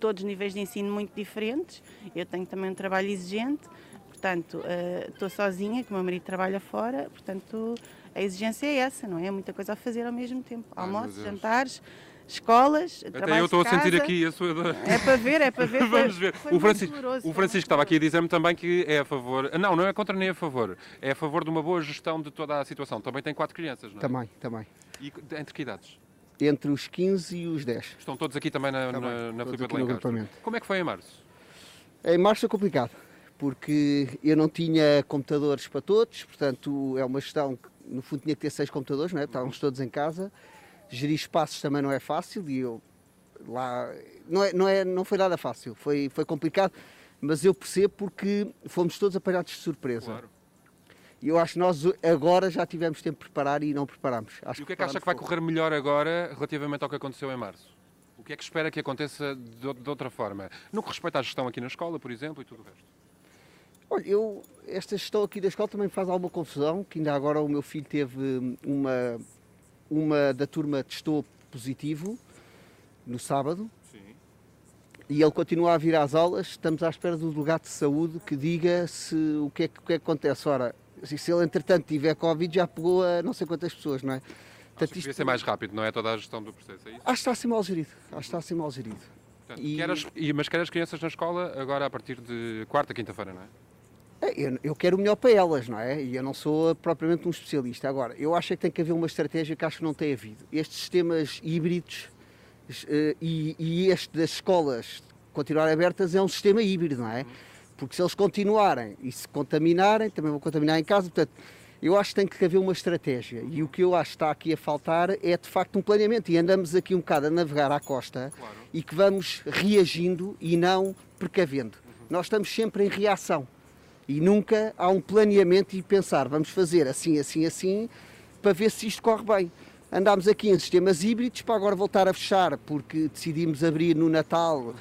todos níveis de ensino muito diferentes. Eu tenho também um trabalho exigente, portanto, eh, estou sozinha, que o meu marido trabalha fora, portanto, a exigência é essa, não é? É muita coisa a fazer ao mesmo tempo. Almoços, jantares, escolas, Até eu estou a sentir casa. aqui a sua. É para ver, é para ver. Vamos ver. foi O Francisco, doloroso, o Francisco estava aqui a dizer-me também que é a favor. Não, não é contra nem a favor. É a favor de uma boa gestão de toda a situação. Também tem quatro crianças, não é? Também, também. E entre que idades? Entre os 15 e os 10. Estão todos aqui também na, Também, na, na Filipe de. Como é que foi em março? Em março é complicado, porque eu não tinha computadores para todos, portanto é uma gestão que no fundo tinha que ter seis computadores, não é? estávamos todos em casa. Gerir espaços também não é fácil e eu lá não, é, não, é, não foi nada fácil, foi, foi complicado, mas eu percebo porque fomos todos apanhados de surpresa. E eu acho que nós agora já tivemos tempo de preparar e não preparamos. Acho E o que é que acha que vai correr melhor agora relativamente ao que aconteceu em março? O que é que espera que aconteça de, de outra forma? No que respeita à gestão aqui na escola, por exemplo, e tudo o resto? Olha, eu, esta gestão aqui da escola também me faz alguma confusão, que ainda agora o meu filho teve uma, uma da turma testou positivo no sábado. E ele continua a vir às aulas, estamos à espera do delegado de saúde que diga se, o, que é, que- o que é que acontece. Ora, se ele entretanto tiver Covid já pegou a não sei quantas pessoas, não é? Portanto, Devia ser mais rápido, não é toda a gestão do processo, é isso? Acho que está a ser mal gerido. Acho que está a ser mal gerido. Portanto, quer as- e- mas quer as crianças na escola agora a partir de quarta, quinta-feira, não é? É, Eu, eu quero o melhor para elas, não é? E eu não sou propriamente um especialista. Agora, eu acho que tem que haver uma estratégia que acho que não tem havido. Estes sistemas híbridos eh, e, e este das escolas continuarem abertas é um sistema híbrido, não é? Porque se eles continuarem e se contaminarem, também vão contaminar em casa. Portanto, eu acho que tem que haver uma estratégia. E o que eu acho que está aqui a faltar é de facto um planeamento. E andamos aqui um bocado a navegar à costa e que vamos reagindo e não precavendo. Nós estamos sempre em reação. E nunca há um planeamento e pensar, vamos fazer assim, assim, assim, para ver se isto corre bem. Andámos aqui em sistemas híbridos para agora voltar a fechar, porque decidimos abrir no Natal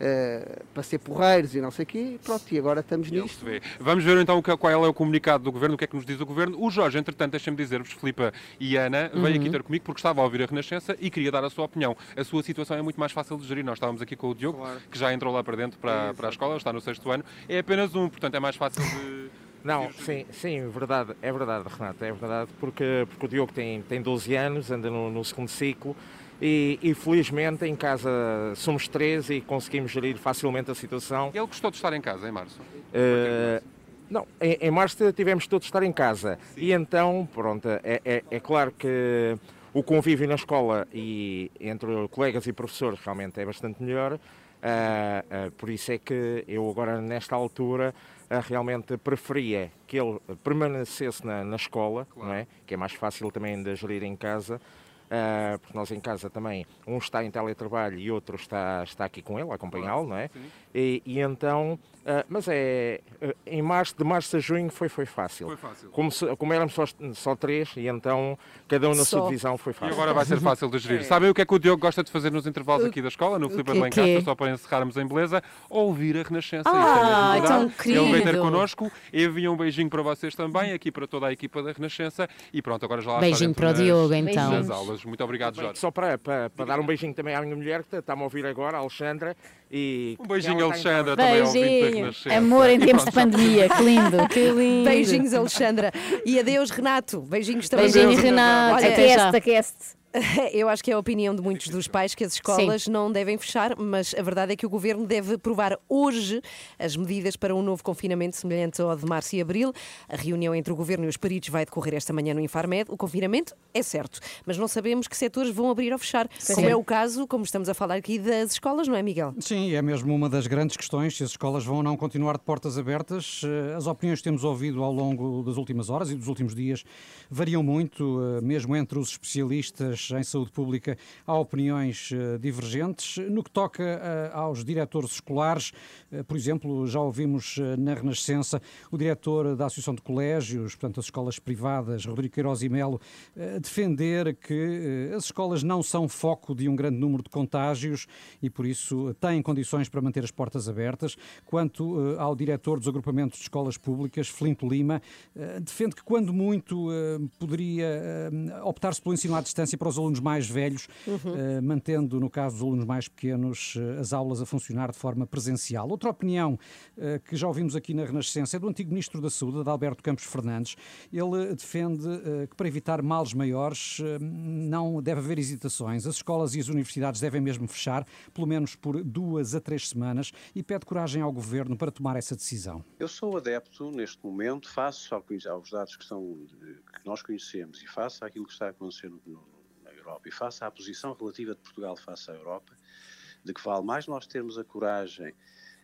eh, para ser porreiros e não sei o quê, pronto, e agora estamos Ele nisto. vê. Vamos ver então qual é o comunicado do Governo, o que é que nos diz o Governo. O Jorge, entretanto, deixem-me dizer-vos, Filipa e Ana, veio aqui Uhum. ter comigo porque estava a ouvir a Renascença e queria dar a sua opinião. A sua situação é muito mais fácil de gerir. Nós estávamos aqui com o Diogo, que já entrou lá para dentro para, para a escola, está no sexto ano. É apenas um, portanto é mais fácil de... Não, sim, sim, verdade, é verdade, Renato, é verdade, porque, porque o Diogo tem, tem 12 anos, anda no, no segundo ciclo e, e felizmente em casa somos três e conseguimos gerir facilmente a situação. Ele gostou de estar em casa em março? Eh, não, em, em março tivemos todos de estar em casa e então, pronto, é, é, é claro que o convívio na escola e entre colegas e professores realmente é bastante melhor. ah, ah, por isso é que eu agora nesta altura ah, realmente preferia que ele permanecesse na, na escola, não é? que é mais fácil também de gerir em casa. Ah, porque nós em casa também, um está em teletrabalho e outro está, está aqui com ele, a acompanhá-lo, não é? E, e então, ah, mas é, ah, em março, de março a junho foi, foi fácil. Foi fácil. Como, se- como éramos só, só três, e então cada um na Só. sua divisão foi E fácil. agora vai ser fácil de gerir. Sabem o que é que o Diogo gosta de fazer nos intervalos aqui da escola, no Filipe de que Lencastre, quê? só para encerrarmos em beleza? Ouvir a Renascença. Ah, é tão verdade. Ele veio ter querido. connosco, envia um beijinho para vocês também, aqui para toda a equipa da Renascença. E pronto, agora já lá Beijinho para o nas- Diogo, então. Nas aulas. Muito obrigado, Bem, Jorge. Só para, para, para dar um beijinho também à minha mulher, que está-me a ouvir agora, a Alexandra. E Um beijinho, em Alexandra, também Beijinho. Amor em tempos de pandemia, que lindo. Que lindo. Beijinhos, Alexandra. E adeus, Renato. Beijinhos também. Beijinho, Renato. Olha, Até já. Aquece, aquece. Eu acho que é a opinião de muitos dos pais que as escolas não devem fechar, mas a verdade é que o governo deve aprovar hoje as medidas para um novo confinamento semelhante ao de março e abril. A reunião entre o governo e os peritos vai decorrer esta manhã no Infarmed. O confinamento é certo, mas não sabemos que setores vão abrir ou fechar, como é o caso, como estamos a falar aqui, das escolas, não é, Miguel? Sim, é mesmo uma das grandes questões se as escolas vão ou não continuar de portas abertas. Eh, As opiniões que temos ouvido ao longo das últimas horas e dos últimos dias variam muito, eh, mesmo entre os especialistas em saúde pública, há opiniões eh, divergentes. No que toca eh, aos diretores escolares, eh, por exemplo, já ouvimos na Renascença o diretor da Associação de Colégios, portanto, as escolas privadas, Rodrigo Queiroz e Melo, defender que as escolas não são foco de um grande número de contágios e, por isso, têm condições para manter as portas abertas. Quanto ao diretor dos agrupamentos de escolas públicas, Flinto Lima, defende que, quando muito, poderia optar-se pelo ensino à distância para os alunos mais velhos, eh, mantendo, no caso dos alunos mais pequenos, eh, as aulas a funcionar de forma presencial. Outra opinião eh, que já ouvimos aqui na Renascença é do antigo Ministro da Saúde, Adalberto Campos Fernandes. Ele defende que, para evitar males maiores, não deve haver hesitações. As escolas e as universidades devem mesmo fechar, pelo menos por duas a três semanas, e pede coragem ao Governo para tomar essa decisão. Eu sou adepto, neste momento, face aos dados que, são, que nós conhecemos e face àquilo que está a acontecer no- Europa e face à posição relativa de Portugal face à Europa, de que vale mais nós termos a coragem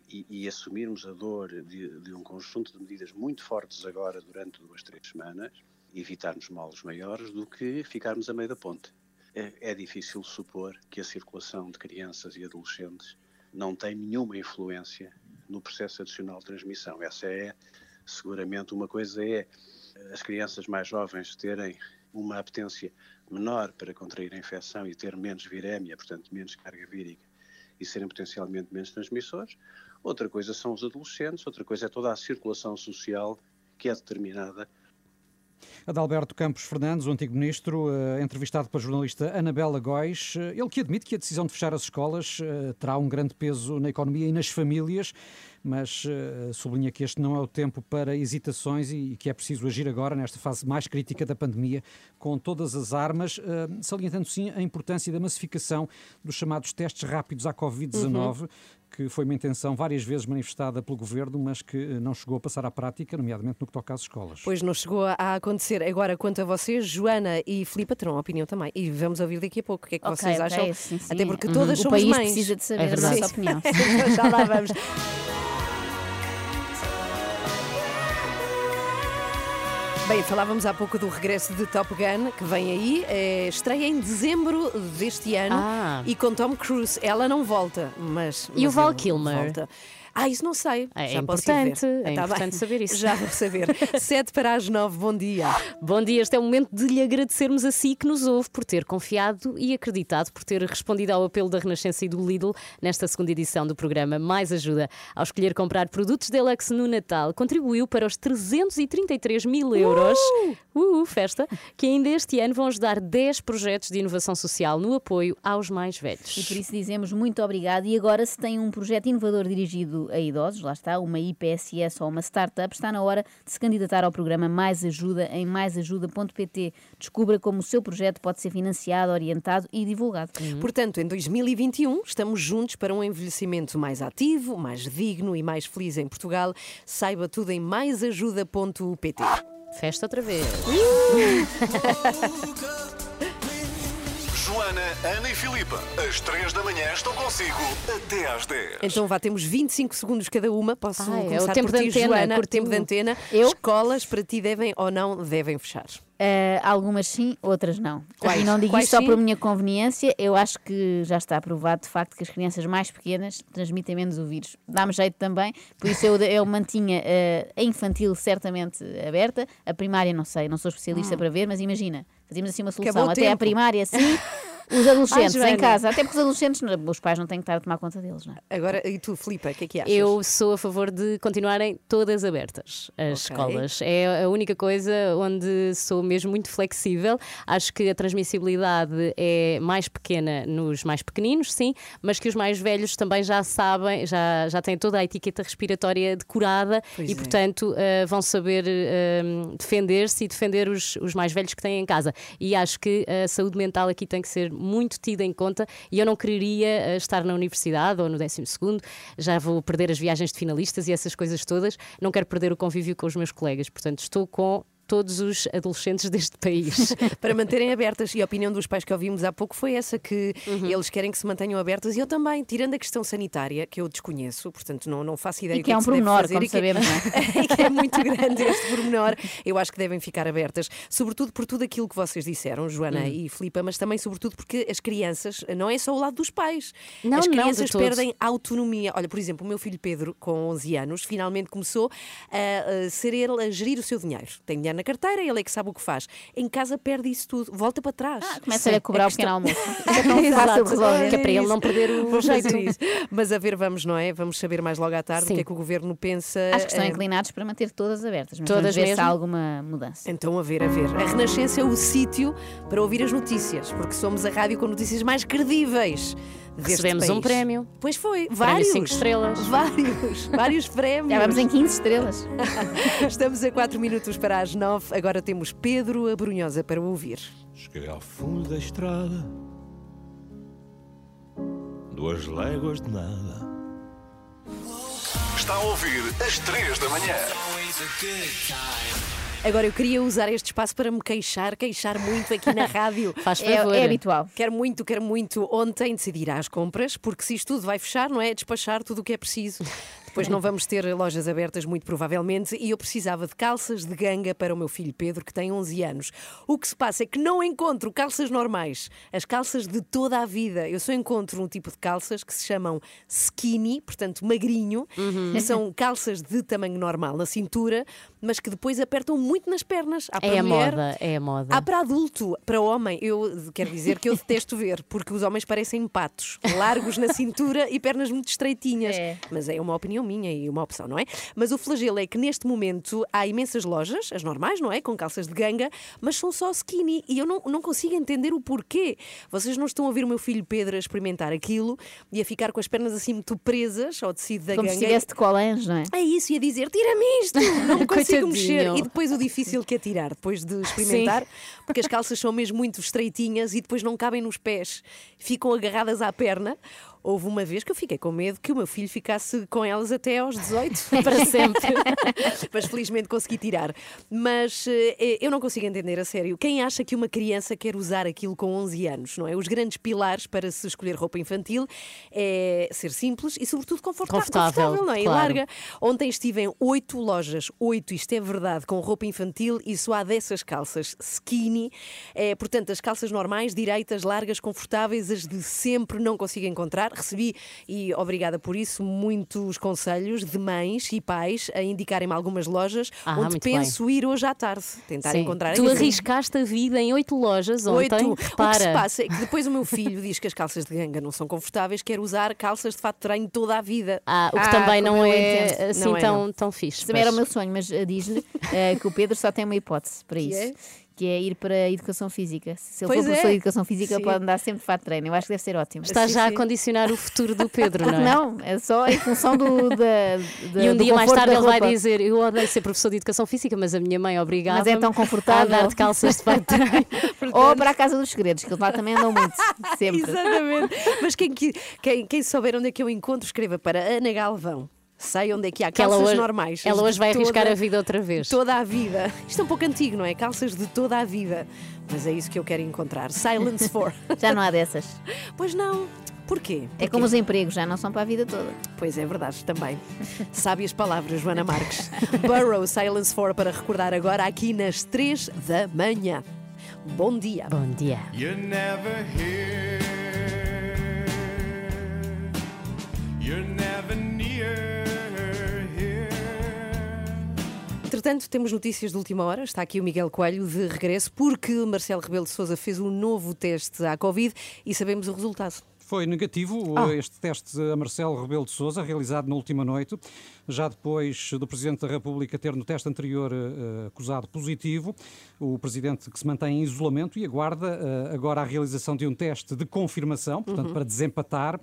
e, e assumirmos a dor de, de um conjunto de medidas muito fortes agora durante duas, três semanas e evitarmos males maiores do que ficarmos a meio da ponte. É, é difícil supor que a circulação de crianças e adolescentes não tem nenhuma influência no processo adicional de transmissão. Essa é, seguramente, uma coisa é as crianças mais jovens terem uma apetência menor para contrair a infecção e ter menos virémia, portanto, menos carga vírica e serem potencialmente menos transmissores. Outra coisa são os adolescentes, outra coisa é toda a circulação social que é determinada Adalberto Campos Fernandes, o antigo ministro, eh, entrevistado pela jornalista Anabela Góis, eh, ele que admite que a decisão de fechar as escolas eh, terá um grande peso na economia e nas famílias, mas sublinha que este não é o tempo para hesitações e que é preciso agir agora, nesta fase mais crítica da pandemia, com todas as armas, salientando sim a importância da massificação dos chamados testes rápidos à Covid-19, que foi uma intenção várias vezes manifestada pelo governo, mas que eh, não chegou a passar à prática, nomeadamente no que toca às escolas. Pois não chegou a acontecer. Agora, quanto a vocês, Joana e Filipe terão opinião também. E vamos ouvir daqui a pouco o que é que Ok, vocês ok, acham. sim, sim. Até porque Uhum. todas O somos país mães. precisa de saber É a nossa opinião. Já lá vamos. Bem, falávamos há pouco do regresso de Top Gun, que vem aí, é, estreia em dezembro deste ano Ah. e com Tom Cruise. Ela não volta, mas. E o mas Val ele Kilmer? Volta. Ah, isso não sei. É Já importante, é Tá importante bem. saber isso. Já vou saber. Sete para as nove, bom dia. Bom dia, este é o momento de lhe agradecermos a si que nos ouve por ter confiado e acreditado, por ter respondido ao apelo da Renascença e do Lidl nesta segunda edição do programa Mais Ajuda. Ao escolher comprar produtos Deluxe no Natal, contribuiu para os 333 mil euros, uh! festa, que ainda este ano vão ajudar 10 projetos de inovação social no apoio aos mais velhos. E por isso dizemos muito obrigado. E agora, se tem um projeto inovador dirigido a idosos, lá está, uma IPSS ou uma startup, está na hora de se candidatar ao programa Mais Ajuda em maisajuda.pt. Descubra como o seu projeto pode ser financiado, orientado e divulgado. Portanto, em 2021, estamos juntos para um envelhecimento mais ativo, mais digno e mais feliz em Portugal. Saiba tudo em maisajuda.pt. Festa outra vez. Joana, Ana e Filipa, às 3 da manhã estão consigo até às 10. Então vá, temos 25 segundos cada uma. Posso Ah, é o começar tempo por de ti, antena, Joana? curtinho. Tempo de antena. Escolas para ti devem ou não devem fechar? Uh, algumas sim, outras não. Quais? E não digo Quais isto só por minha conveniência, eu acho que já está provado de facto que as crianças mais pequenas transmitem menos o vírus. Dá-me jeito também, por isso eu, eu mantinha uh, a infantil certamente aberta, a primária não sei, não sou especialista Hum. para ver, mas imagina, fazíamos assim uma Acabou solução até tempo. primária sim, Os adolescentes Ai, em casa, até porque os adolescentes, os pais não têm que estar a tomar conta deles, não é? Agora, e tu, Filipe, o que é que achas? Eu sou a favor de continuarem todas abertas as Ok. escolas. É a única coisa onde sou mesmo muito flexível. Acho que a transmissibilidade é mais pequena nos mais pequeninos, sim, mas que os mais velhos também já sabem, já, já têm toda a etiqueta respiratória decorada Pois e, é. portanto, eh, vão saber eh, defender-se e defender os, os mais velhos que têm em casa. E acho que a saúde mental aqui tem que ser muito tida em conta e eu não quereria eh, estar na universidade ou no 12 já vou perder as viagens de finalistas e essas coisas todas, não quero perder o convívio com os meus colegas, portanto estou com todos os adolescentes deste país. para manterem abertas. E a opinião dos pais que ouvimos há pouco foi essa: que Uhum. eles querem que se mantenham abertas. E eu também, tirando a questão sanitária, que eu desconheço, portanto não, não faço ideia E do que é um se deve pormenor, fazer como e que- sabemos, não e que é muito grande este pormenor. Eu acho que devem ficar abertas, sobretudo por tudo aquilo que vocês disseram, Joana Hum. e Filipa, mas também, sobretudo, porque as crianças, não é só o lado dos pais. Não, as não, crianças todo. perdem autonomia. Olha, por exemplo, o meu filho Pedro, com 11 anos, finalmente começou a, a ser ele a gerir o seu dinheiro. Tem dinheiro na carteira, ele é que sabe o que faz. Em casa perde isso tudo, volta para trás. Começa-lhe a cobrar o pequeno almoço. É tão fácil de Exato. resolver. Que é para ele não perder o Vou fazer jeito. isso. Mas a ver, vamos, não é? Vamos saber mais logo à tarde o Sim. que é que o governo pensa. Acho que estão eh, inclinados para manter todas abertas, mas Todas vamos ver se há alguma mudança. Então, a ver, a ver. A Renascença é o sítio para ouvir as notícias, porque somos a rádio com notícias mais credíveis. Recebemos um país. prémio. Pois foi, Prémio vários. cinco estrelas. Vários, vários prémios. Já vamos em 15 estrelas. Estamos a 4 minutos para as 9. Agora temos Pedro Abrunhosa para ouvir. Cheguei ao fundo da estrada, duas léguas de nada. Está a ouvir às 3 da manhã. Agora eu queria usar este espaço para me queixar, queixar muito aqui na rádio. Faz É- favor. é habitual. Quero muito, quero muito ontem decidir ir às compras, porque se isto tudo vai fechar, não é? Despachar tudo o que é preciso. Depois não vamos ter lojas abertas, muito provavelmente, e eu precisava de calças de ganga para o meu filho Pedro, que tem 11 anos. O que se passa é que não encontro calças normais, as calças de toda a vida. Eu só encontro um tipo de calças que se chamam skinny, portanto magrinho, Uhum. são calças de tamanho normal na cintura, mas que depois apertam muito nas pernas. Há para É a mulher, moda, é a moda. Há para adulto, para homem, eu quero dizer que eu detesto ver, porque os homens parecem patos, largos na cintura e pernas muito estreitinhas. Mas é uma opinião minha e uma opção, não é? Mas o flagelo é que neste momento há imensas lojas, as normais, não é? Com calças de ganga, mas são só skinny e eu não, não consigo entender o porquê. Vocês não estão a ver o meu filho Pedro a experimentar aquilo e a ficar com as pernas assim muito presas ao tecido da Como ganga. se estivesse de colange, não é? É isso, e a dizer: tira-me isto, não consigo mexer. E depois o difícil que é tirar, depois de experimentar, porque as calças são mesmo muito estreitinhas e depois não cabem nos pés, ficam agarradas à perna. Houve uma vez que eu fiquei com medo que o meu filho ficasse com elas até aos 18, Para sempre. Mas felizmente consegui tirar. Mas eh, eu não consigo entender a sério. Quem acha que uma criança quer usar aquilo com 11 anos, não é? Os grandes pilares para se escolher roupa infantil é ser simples e, sobretudo, conforta- Confortável, não é? E claro. larga. Ontem estive em oito lojas, oito, isto é verdade, com roupa infantil e só há dessas calças skinny. É, portanto, as calças normais, direitas, largas, confortáveis, as de sempre não consigo encontrar. Recebi, e obrigada por isso, muitos conselhos de mães e pais a indicarem-me algumas lojas Ah, onde penso ir hoje à tarde, tentar Sim. encontrar Tu arriscaste a vida em oito lojas ontem. Oito. O que Repara. se passa é que depois o meu filho diz que as calças de ganga não são confortáveis, quer usar calças de fato de treino toda a vida. Ah, o que também não é assim Não é, tão, não. tão fixe. Também era o mas- meu sonho, mas eh, diz-lhe eh, que o Pedro só tem uma hipótese para Que isso. é? Que é ir para a educação física. Se ele Pois for professor é. de educação física, Sim. pode andar sempre de fato treino. Eu acho que deve ser ótimo. Está já a condicionar o futuro do Pedro, não é? Não, é só em função do, da, da- E um do dia mais tarde ele vai roupa. dizer: Eu odeio ser professor de educação física, mas a minha mãe obrigava Mas é tão confortável. a andar de calças de fato de treino. Ou para a Casa dos Segredos, que lá também andam muito. Sempre. Exatamente. Mas quem, quem, quem souber onde é que eu encontro, escreva para Ana Galvão. Sei onde é que há Que ela calças hoje- normais. ela hoje vai arriscar toda- a vida outra vez. Toda a vida. Isto é um pouco antigo, não é? Calças de toda a vida. Mas é isso que eu quero encontrar. Silence for. Já não há dessas. Pois não. Porquê? É Porquê? como os empregos, já não são para a vida toda. Pois é verdade, também. Sábias palavras, Joana Marques. Burrow Silence for para recordar agora aqui nas 3 da manhã. Bom dia. Bom dia. You're never here. You're never Entretanto, temos notícias de última hora. Está aqui o Miguel Coelho de regresso, porque Marcelo Rebelo de Sousa fez um novo teste à Covid e sabemos o resultado. Foi negativo Ah. este teste a Marcelo Rebelo de Sousa, realizado na última noite, já depois do Presidente da República ter no teste anterior eh, acusado positivo. O Presidente que se mantém em isolamento e aguarda eh, agora a realização de um teste de confirmação, portanto, Uhum. para desempatar.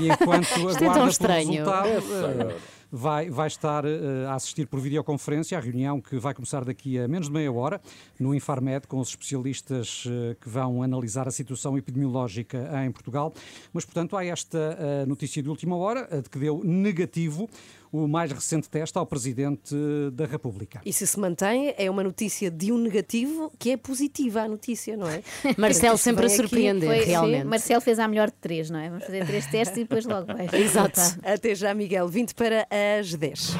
E enquanto Isto é aguarda tão pelo estranho. resultado, É, eh, senhor. Vai, vai estar eh, a assistir por videoconferência à reunião que vai começar daqui a menos de meia hora no Infarmed com os especialistas eh, que vão analisar a situação epidemiológica em Portugal. Mas, portanto, há esta eh, notícia de última hora, de que deu negativo o mais recente teste ao Presidente da República. E se se mantém, é uma notícia de um negativo que é positiva a notícia, não é? Marcelo sempre a surpreender, Foi- realmente. sim, Marcelo fez a melhor de três, não é? Vamos fazer três testes e depois logo vai. Exato. Até já, Miguel. 20 para as 10.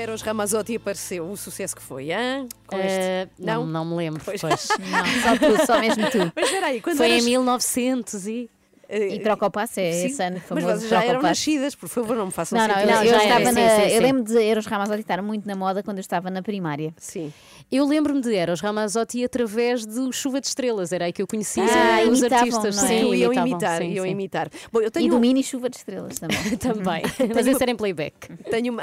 Eros Ramazotti apareceu, o sucesso que foi, hã? Com este? Eh, não, não me lembro. Pois. Pois. Não, só tu, só mesmo tu. Mas espera aí, quando Foi eras- em 1900 e. E troca o passe, é Sim, esse ano Mas famoso vocês já eram nascidas, por favor, não me façam Não, não, eu, sentido. eu estava era, na, sim, sim, eu lembro de Eros Ramazotti estar muito na moda quando eu estava na primária. Sim. Eu lembro-me de Eros Ramazotti através do Chuva de Estrelas, era aí que eu conhecia Ah, os artistas. não é? Sim, iam imitar, sim, iam imitar. Bom, eu tenho E do um- mini chuva de estrelas também. Também. Mas esse era em playback. Tenho uma.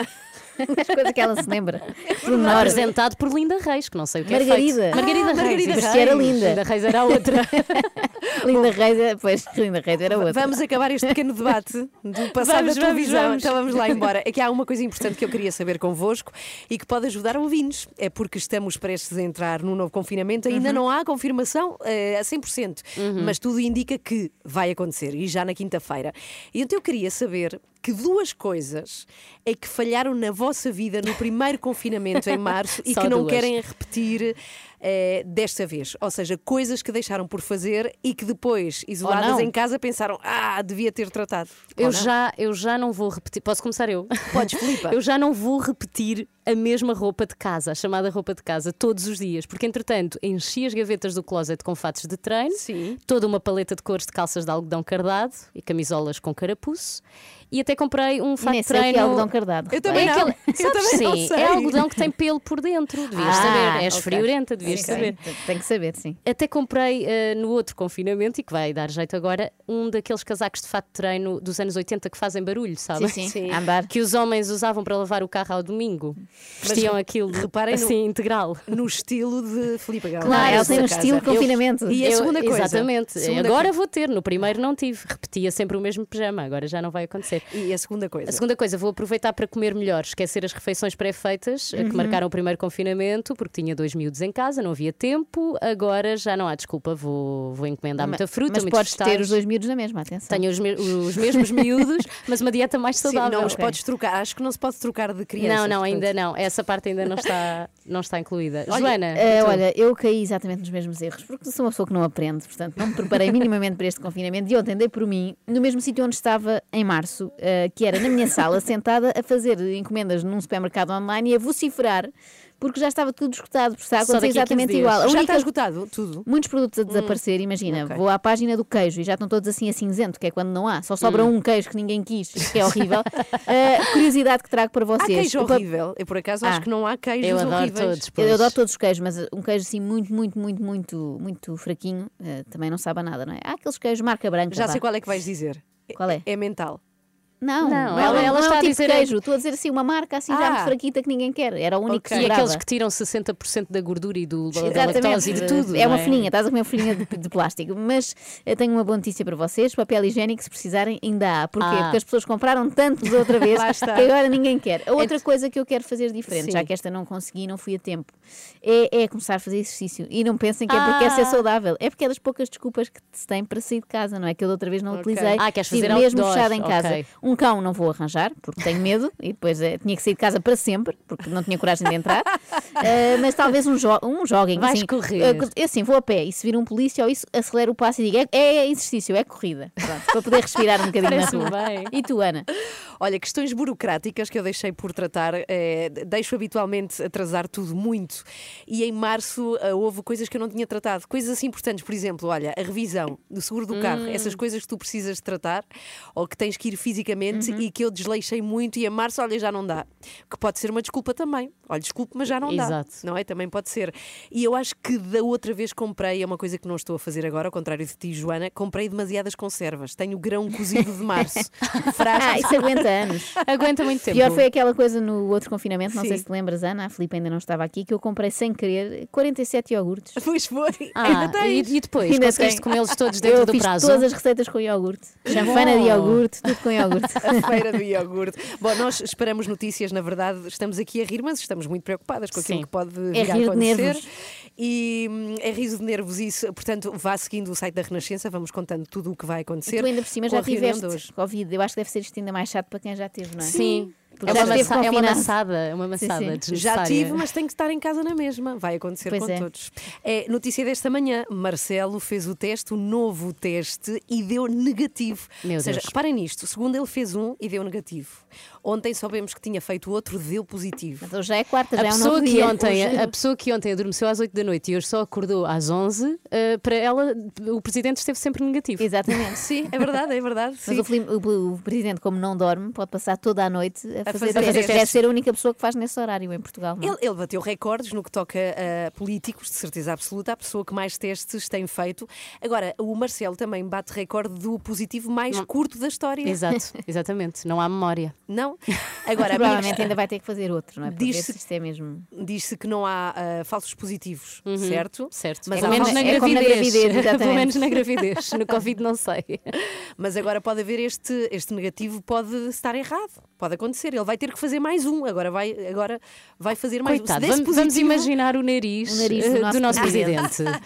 As coisas que ela se lembra. Pormenor. Apresentado por Linda Reis, que não sei o que é Margarida. feito. Margarida Ah, Reis. Margarida. Mas que era linda. Linda Reis era outra. Linda Reis, é- pois, Linda Reis era outra. Vamos acabar este pequeno debate do passado Vamos, da vamos, televisão. vamos. Então vamos lá embora. É que há uma coisa importante que eu queria saber convosco e que pode ajudar a ouvintes. É porque estamos prestes a entrar num novo confinamento. Ainda Uhum. não há confirmação eh, a 100%, mas tudo indica que vai acontecer e já na quinta-feira. E então eu queria saber que duas coisas é que falharam na vossa vida no primeiro confinamento em março e Só que não duas. querem repetir eh, desta vez. Ou seja, coisas que deixaram por fazer e que depois, isoladas não. em casa, pensaram: ah, devia ter tratado. Eu não? já, eu já não vou repetir. Posso começar eu? Podes, Filipa. Eu já não vou repetir a mesma roupa de casa, a chamada roupa de casa, todos os dias, porque entretanto enchi as gavetas do closet com fatos de treino, toda uma paleta de cores de calças de algodão cardado e camisolas com carapuço. E até comprei um fato de sei o que é treino. algodão cardado. Eu também é não. aquele- Eu também não sim, sei. é algodão que tem pelo por dentro, devias Ah, saber. És ok. friorenta, devias Sim, saber. sim, Tem que saber, sim. Até comprei eh, no outro confinamento, e que vai dar jeito agora, um daqueles casacos de fato de treino dos anos 80 que fazem barulho, sabem? Sim, sim. Andar. Que os homens usavam para lavar o carro ao domingo. Vestiam re- aquilo reparem no- assim, integral. No estilo de Filipe Galo. Claro, ela tem um estilo de confinamento. E a Eu- segunda coisa? Exatamente. Segunda agora coisa. vou ter, no primeiro não tive. Repetia sempre o mesmo pijama, agora já não vai acontecer. E a segunda coisa? A segunda coisa, vou aproveitar para comer melhor, esquecer as refeições pré-feitas eh, que Uhum. marcaram o primeiro confinamento, porque tinha dois miúdos em casa, não havia tempo, agora já não há desculpa, vou, vou encomendar muita fruta, Mas muitos podes ter vegetais. os dois miúdos na mesma, atenção. Tenho os, me- os mesmos miúdos, mas uma dieta mais Sim, saudável. não os podes trocar. Acho que não se pode trocar de criança. Não, não, portanto. ainda não. Essa parte ainda não está, não está incluída. Olha, Joana, tu? olha, eu caí exatamente nos mesmos erros, porque sou uma pessoa que não aprende, portanto, não me preparei minimamente para este confinamento e ontem dei por mim no mesmo sítio onde estava em março, eh, que era na minha sala, sentada a fazer encomendas num supermercado online e a vociferar, porque já estava tudo esgotado, porque está a acontecer daqui a 15 exatamente igual. A Já única- está esgotado tudo? Muitos produtos a desaparecer, imagina, ok. vou à página do queijo e já estão todos assim a cinzento, que é quando não há, só sobra Hum. um queijo que ninguém quis, que é horrível. Eh, curiosidade que trago para Há vocês. queijo O pa- horrível. Eu, por acaso, acho Ah. que não há queijos Eu adoro horríveis. todos. Pois. Eu adoro todos os queijos, mas um queijo assim muito, muito, muito, muito, muito fraquinho eh, também não sabe a nada, não é? Há aqueles queijos marca branca. Já sei qual é que vais dizer. Qual é? É mental. Não, Não, não, ela- é- ela não é está o a tipo dizer- queijo. Estou a dizer assim, uma marca assim já Ah. muito fraquita que ninguém quer. Era o único Ok. que E aqueles que tiram 60% da gordura e do, da lactose e de tudo. É uma não folhinha, estás a comer uma folhinha de, de plástico. Mas eu tenho uma boa notícia para vocês: papel higiênico, se precisarem, ainda há. Porquê? Ah. Porque as pessoas compraram tantos outra vez que agora ninguém quer. A outra coisa que eu quero fazer diferente, Sim. já que esta não consegui e não fui a tempo, é, é começar a fazer exercício. E não pensem que é porque quer ser Ah. saudável, é porque é das poucas desculpas que se tem para sair de casa, não é? Que eu da outra vez não Ok. utilizei. Ah, queres Estive fazer mesmo fechada em casa. ok. Um cão não vou arranjar, porque tenho medo, e depois eh, tinha que sair de casa para sempre, porque não tinha coragem de entrar. Eh, mas talvez um, jo um jogging. Vais assim, correr. eh, assim, vou a pé e se vir um polícia ou isso, acelero o passo e digo: é, é exercício, é corrida. Pronto, para poder respirar um bocadinho na rua. bem. E tu, Ana? Olha, questões burocráticas que eu deixei por tratar, eh, deixo habitualmente atrasar tudo muito. E em março eh, houve coisas que eu não tinha tratado, coisas assim importantes, por exemplo, olha, a revisão do seguro do carro, Hum. essas coisas que tu precisas de tratar ou que tens que ir fisicamente e que eu desleixei muito e a março, olha, já não dá. Que pode ser uma desculpa também. Olha, desculpe, mas já não dá. Exato. Não é? Também pode ser. E eu acho que da outra vez comprei, é uma coisa que não estou a fazer agora, ao contrário de ti, Joana, comprei demasiadas conservas. Tenho grão cozido de março. Ah, isso aguenta anos. Aguenta muito tempo. Pior foi aquela coisa no outro confinamento, não Sim. sei se te lembras, Ana, a Filipe ainda não estava aqui, que eu comprei sem querer 47 iogurtes. Pois foi. Ah, Ainda tens. e, e depois? Ainda conseguiste comê-los todos dentro eu do prazo? todas as receitas com iogurte. Chanfana de iogurte, tudo com iogurte. A feira do iogurte. Bom, nós esperamos notícias, na verdade, estamos aqui a rir, mas estamos muito preocupadas com aquilo Sim. que pode vir É a acontecer. nervos. E hum, é riso de nervos isso. Portanto, vá seguindo o site da Renascença, vamos contando tudo o que vai E acontecer. tu ainda por cima já tiveste. Covid. Eu acho que deve ser isto ainda mais chato para quem já teve, não é? Sim. É já uma, massa- é uma maçada, é uma Sim, maçada sim. Já desnecessária. tive, mas tenho que estar em casa na mesma. Vai acontecer Pois com é. todos. É, notícia desta manhã: Marcelo fez o teste, o novo teste, e deu negativo. Meu Ou seja, Deus. reparem nisto: segundo ele fez um e deu negativo. Ontem soubemos que tinha feito outro, deu positivo. Então já é quarta, A já é um novo que dia. ontem, a pessoa que ontem adormeceu às 8 da noite e hoje só acordou às 11, eh, para ela o presidente esteve sempre negativo. Exatamente. Sim, é verdade, é verdade. Mas o, o- o presidente, como não dorme, pode passar toda a noite a, fazer, fazer testes. Deve ser a única pessoa que faz nesse horário em Portugal. Não? é? Ele, ele bateu recordes no que toca a políticos, de certeza absoluta, a pessoa que mais testes tem feito. Agora, o Marcelo também bate recorde do positivo mais curto da história. Exato, exatamente. Não há memória. Não? Agora, a minha Provavelmente questão- ainda vai ter que fazer outro, não é? Diz-se- se é mesmo. diz-se que não há ah, falsos positivos, certo? Certo. Mas Pelo há menos falsos- na é na gravidez. gravidez, exatamente. Pelo menos na gravidez. No Covid não sei. Mas agora pode haver este, este negativo, pode estar errado. Pode acontecer. Ele vai ter que fazer mais um. Agora vai, agora vai fazer mais Coitado, um. Vamos, vamos imaginar o nariz, O nariz do eh, nosso do nosso presidente. presidente.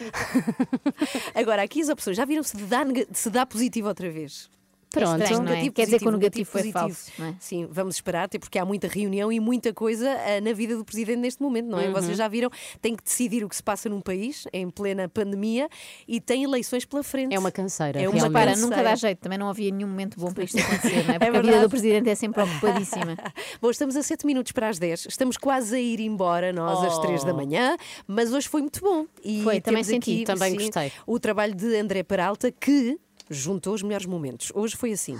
Agora, aqui as opções. Já viram se dá, se dá positivo outra vez? Pronto. estranho, é? Negativo, Quer dizer que o negativo foi positivo. falso, não é? Sim, vamos esperar, até porque há muita reunião e muita coisa ah, na vida do presidente neste momento, não é? Uhum. Vocês já viram, tem que decidir o que se passa num país em plena pandemia e tem eleições pela frente. É uma canseira. É uma realmente. para, nunca dá jeito, também não havia nenhum momento bom para isto acontecer, não é? Porque a vida verdade. do presidente é sempre ocupadíssima. Bom, estamos a 7 minutos para as 10. Estamos quase a ir embora, nós, às Oh. 3 da manhã, mas hoje foi muito bom. E Foi, também senti, aqui, também sim, gostei. O trabalho de André Peralta que juntou os melhores momentos. Hoje foi assim.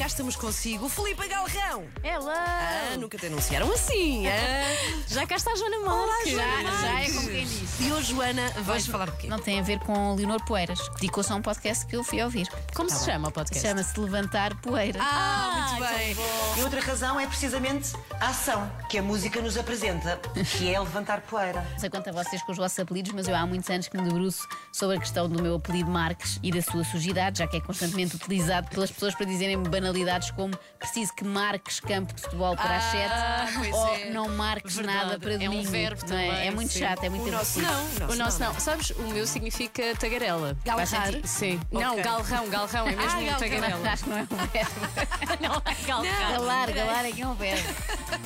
Cá estamos consigo, Filipe Galrão. Ela! Ah, nunca te anunciaram assim, ah? Já cá está a Joana Olá, Marques. Joana já é como quem disse. E hoje, Joana, vais falar de quê? Não tem a ver com Leonor Poeiras, que dedicou-se a um podcast que eu fui ouvir. Como se chama o podcast? Chama-se Levantar Poeira. Ah, muito bem. E outra razão é precisamente a ação que a música nos apresenta, que é levantar poeira. Não sei quanto a vocês com os vossos apelidos, mas eu há muitos anos que me debruço sobre a questão do meu apelido Marques e da sua sujidade, já que é constantemente utilizado pelas pessoas para dizerem banalidades como preciso que marques campo de futebol para as Ah, sete ou é. não marques Verdade. nada para É um domingo. verbo não é? também, É muito sim. chato, é muito O nosso não. O nosso não. Sabes, o meu significa tagarela. Galrar? Sim. Não, Ok. galrão, galrão, é mesmo Ah, galrão. tagarela. Acho que não é um verbo. não é galrão. Galar, galar é que é um verbo.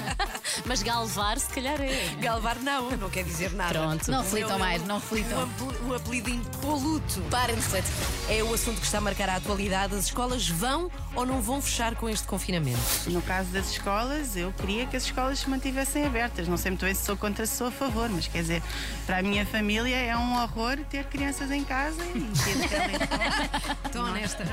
Mas galvar, se calhar é. Galvar não, não quer dizer nada. Pronto. Não O reflitam meu- mais, não O, reflitam. apel- o apelido impoluto. Parem de refletir. É o assunto que está a marcar a atualidade. As escolas vão ou não vão fechar com este confinamento? No caso das escolas, eu queria que as escolas se mantivessem abertas. Não sei muito bem se sou contra, se sou a favor, mas quer dizer, para a minha família é um horror ter crianças em casa e ter telefone. Estou honesta.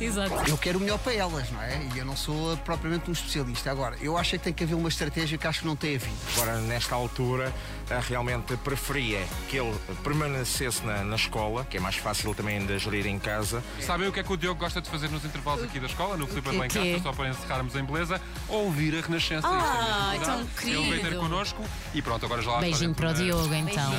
Exato. Eu quero o melhor para elas, não é? E eu não sou propriamente um especialista. Agora, eu acho é que tem que haver uma estratégia que acho que não tem havido. Agora, nesta altura, realmente preferia que ele permanecesse na, na escola, que é mais fácil também de gerir em casa. Sabem o que é que o Diogo gosta de fazer nos intervalos aqui da escola, no Filipe? Castro, só para encerrarmos em beleza? Ouvir a Renascença. É Ah, mesmo tão verdade. Ele veio ter querido. connosco e pronto, agora já lá Beijinho para o Diogo, então.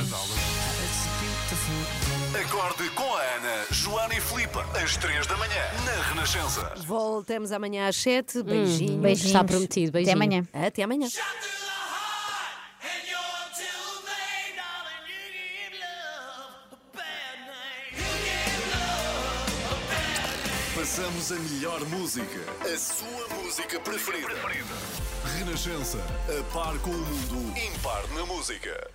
Acorde com a Ana, Joana e Filipe, às 3 da manhã, na Renascença. Voltamos amanhã às 7. Beijinhos. Beijinhos. Está prometido, Até beijinho. amanhã. Até amanhã. Passamos a melhor música, a sua música preferida. Renascença, a par com o mundo, impar na música.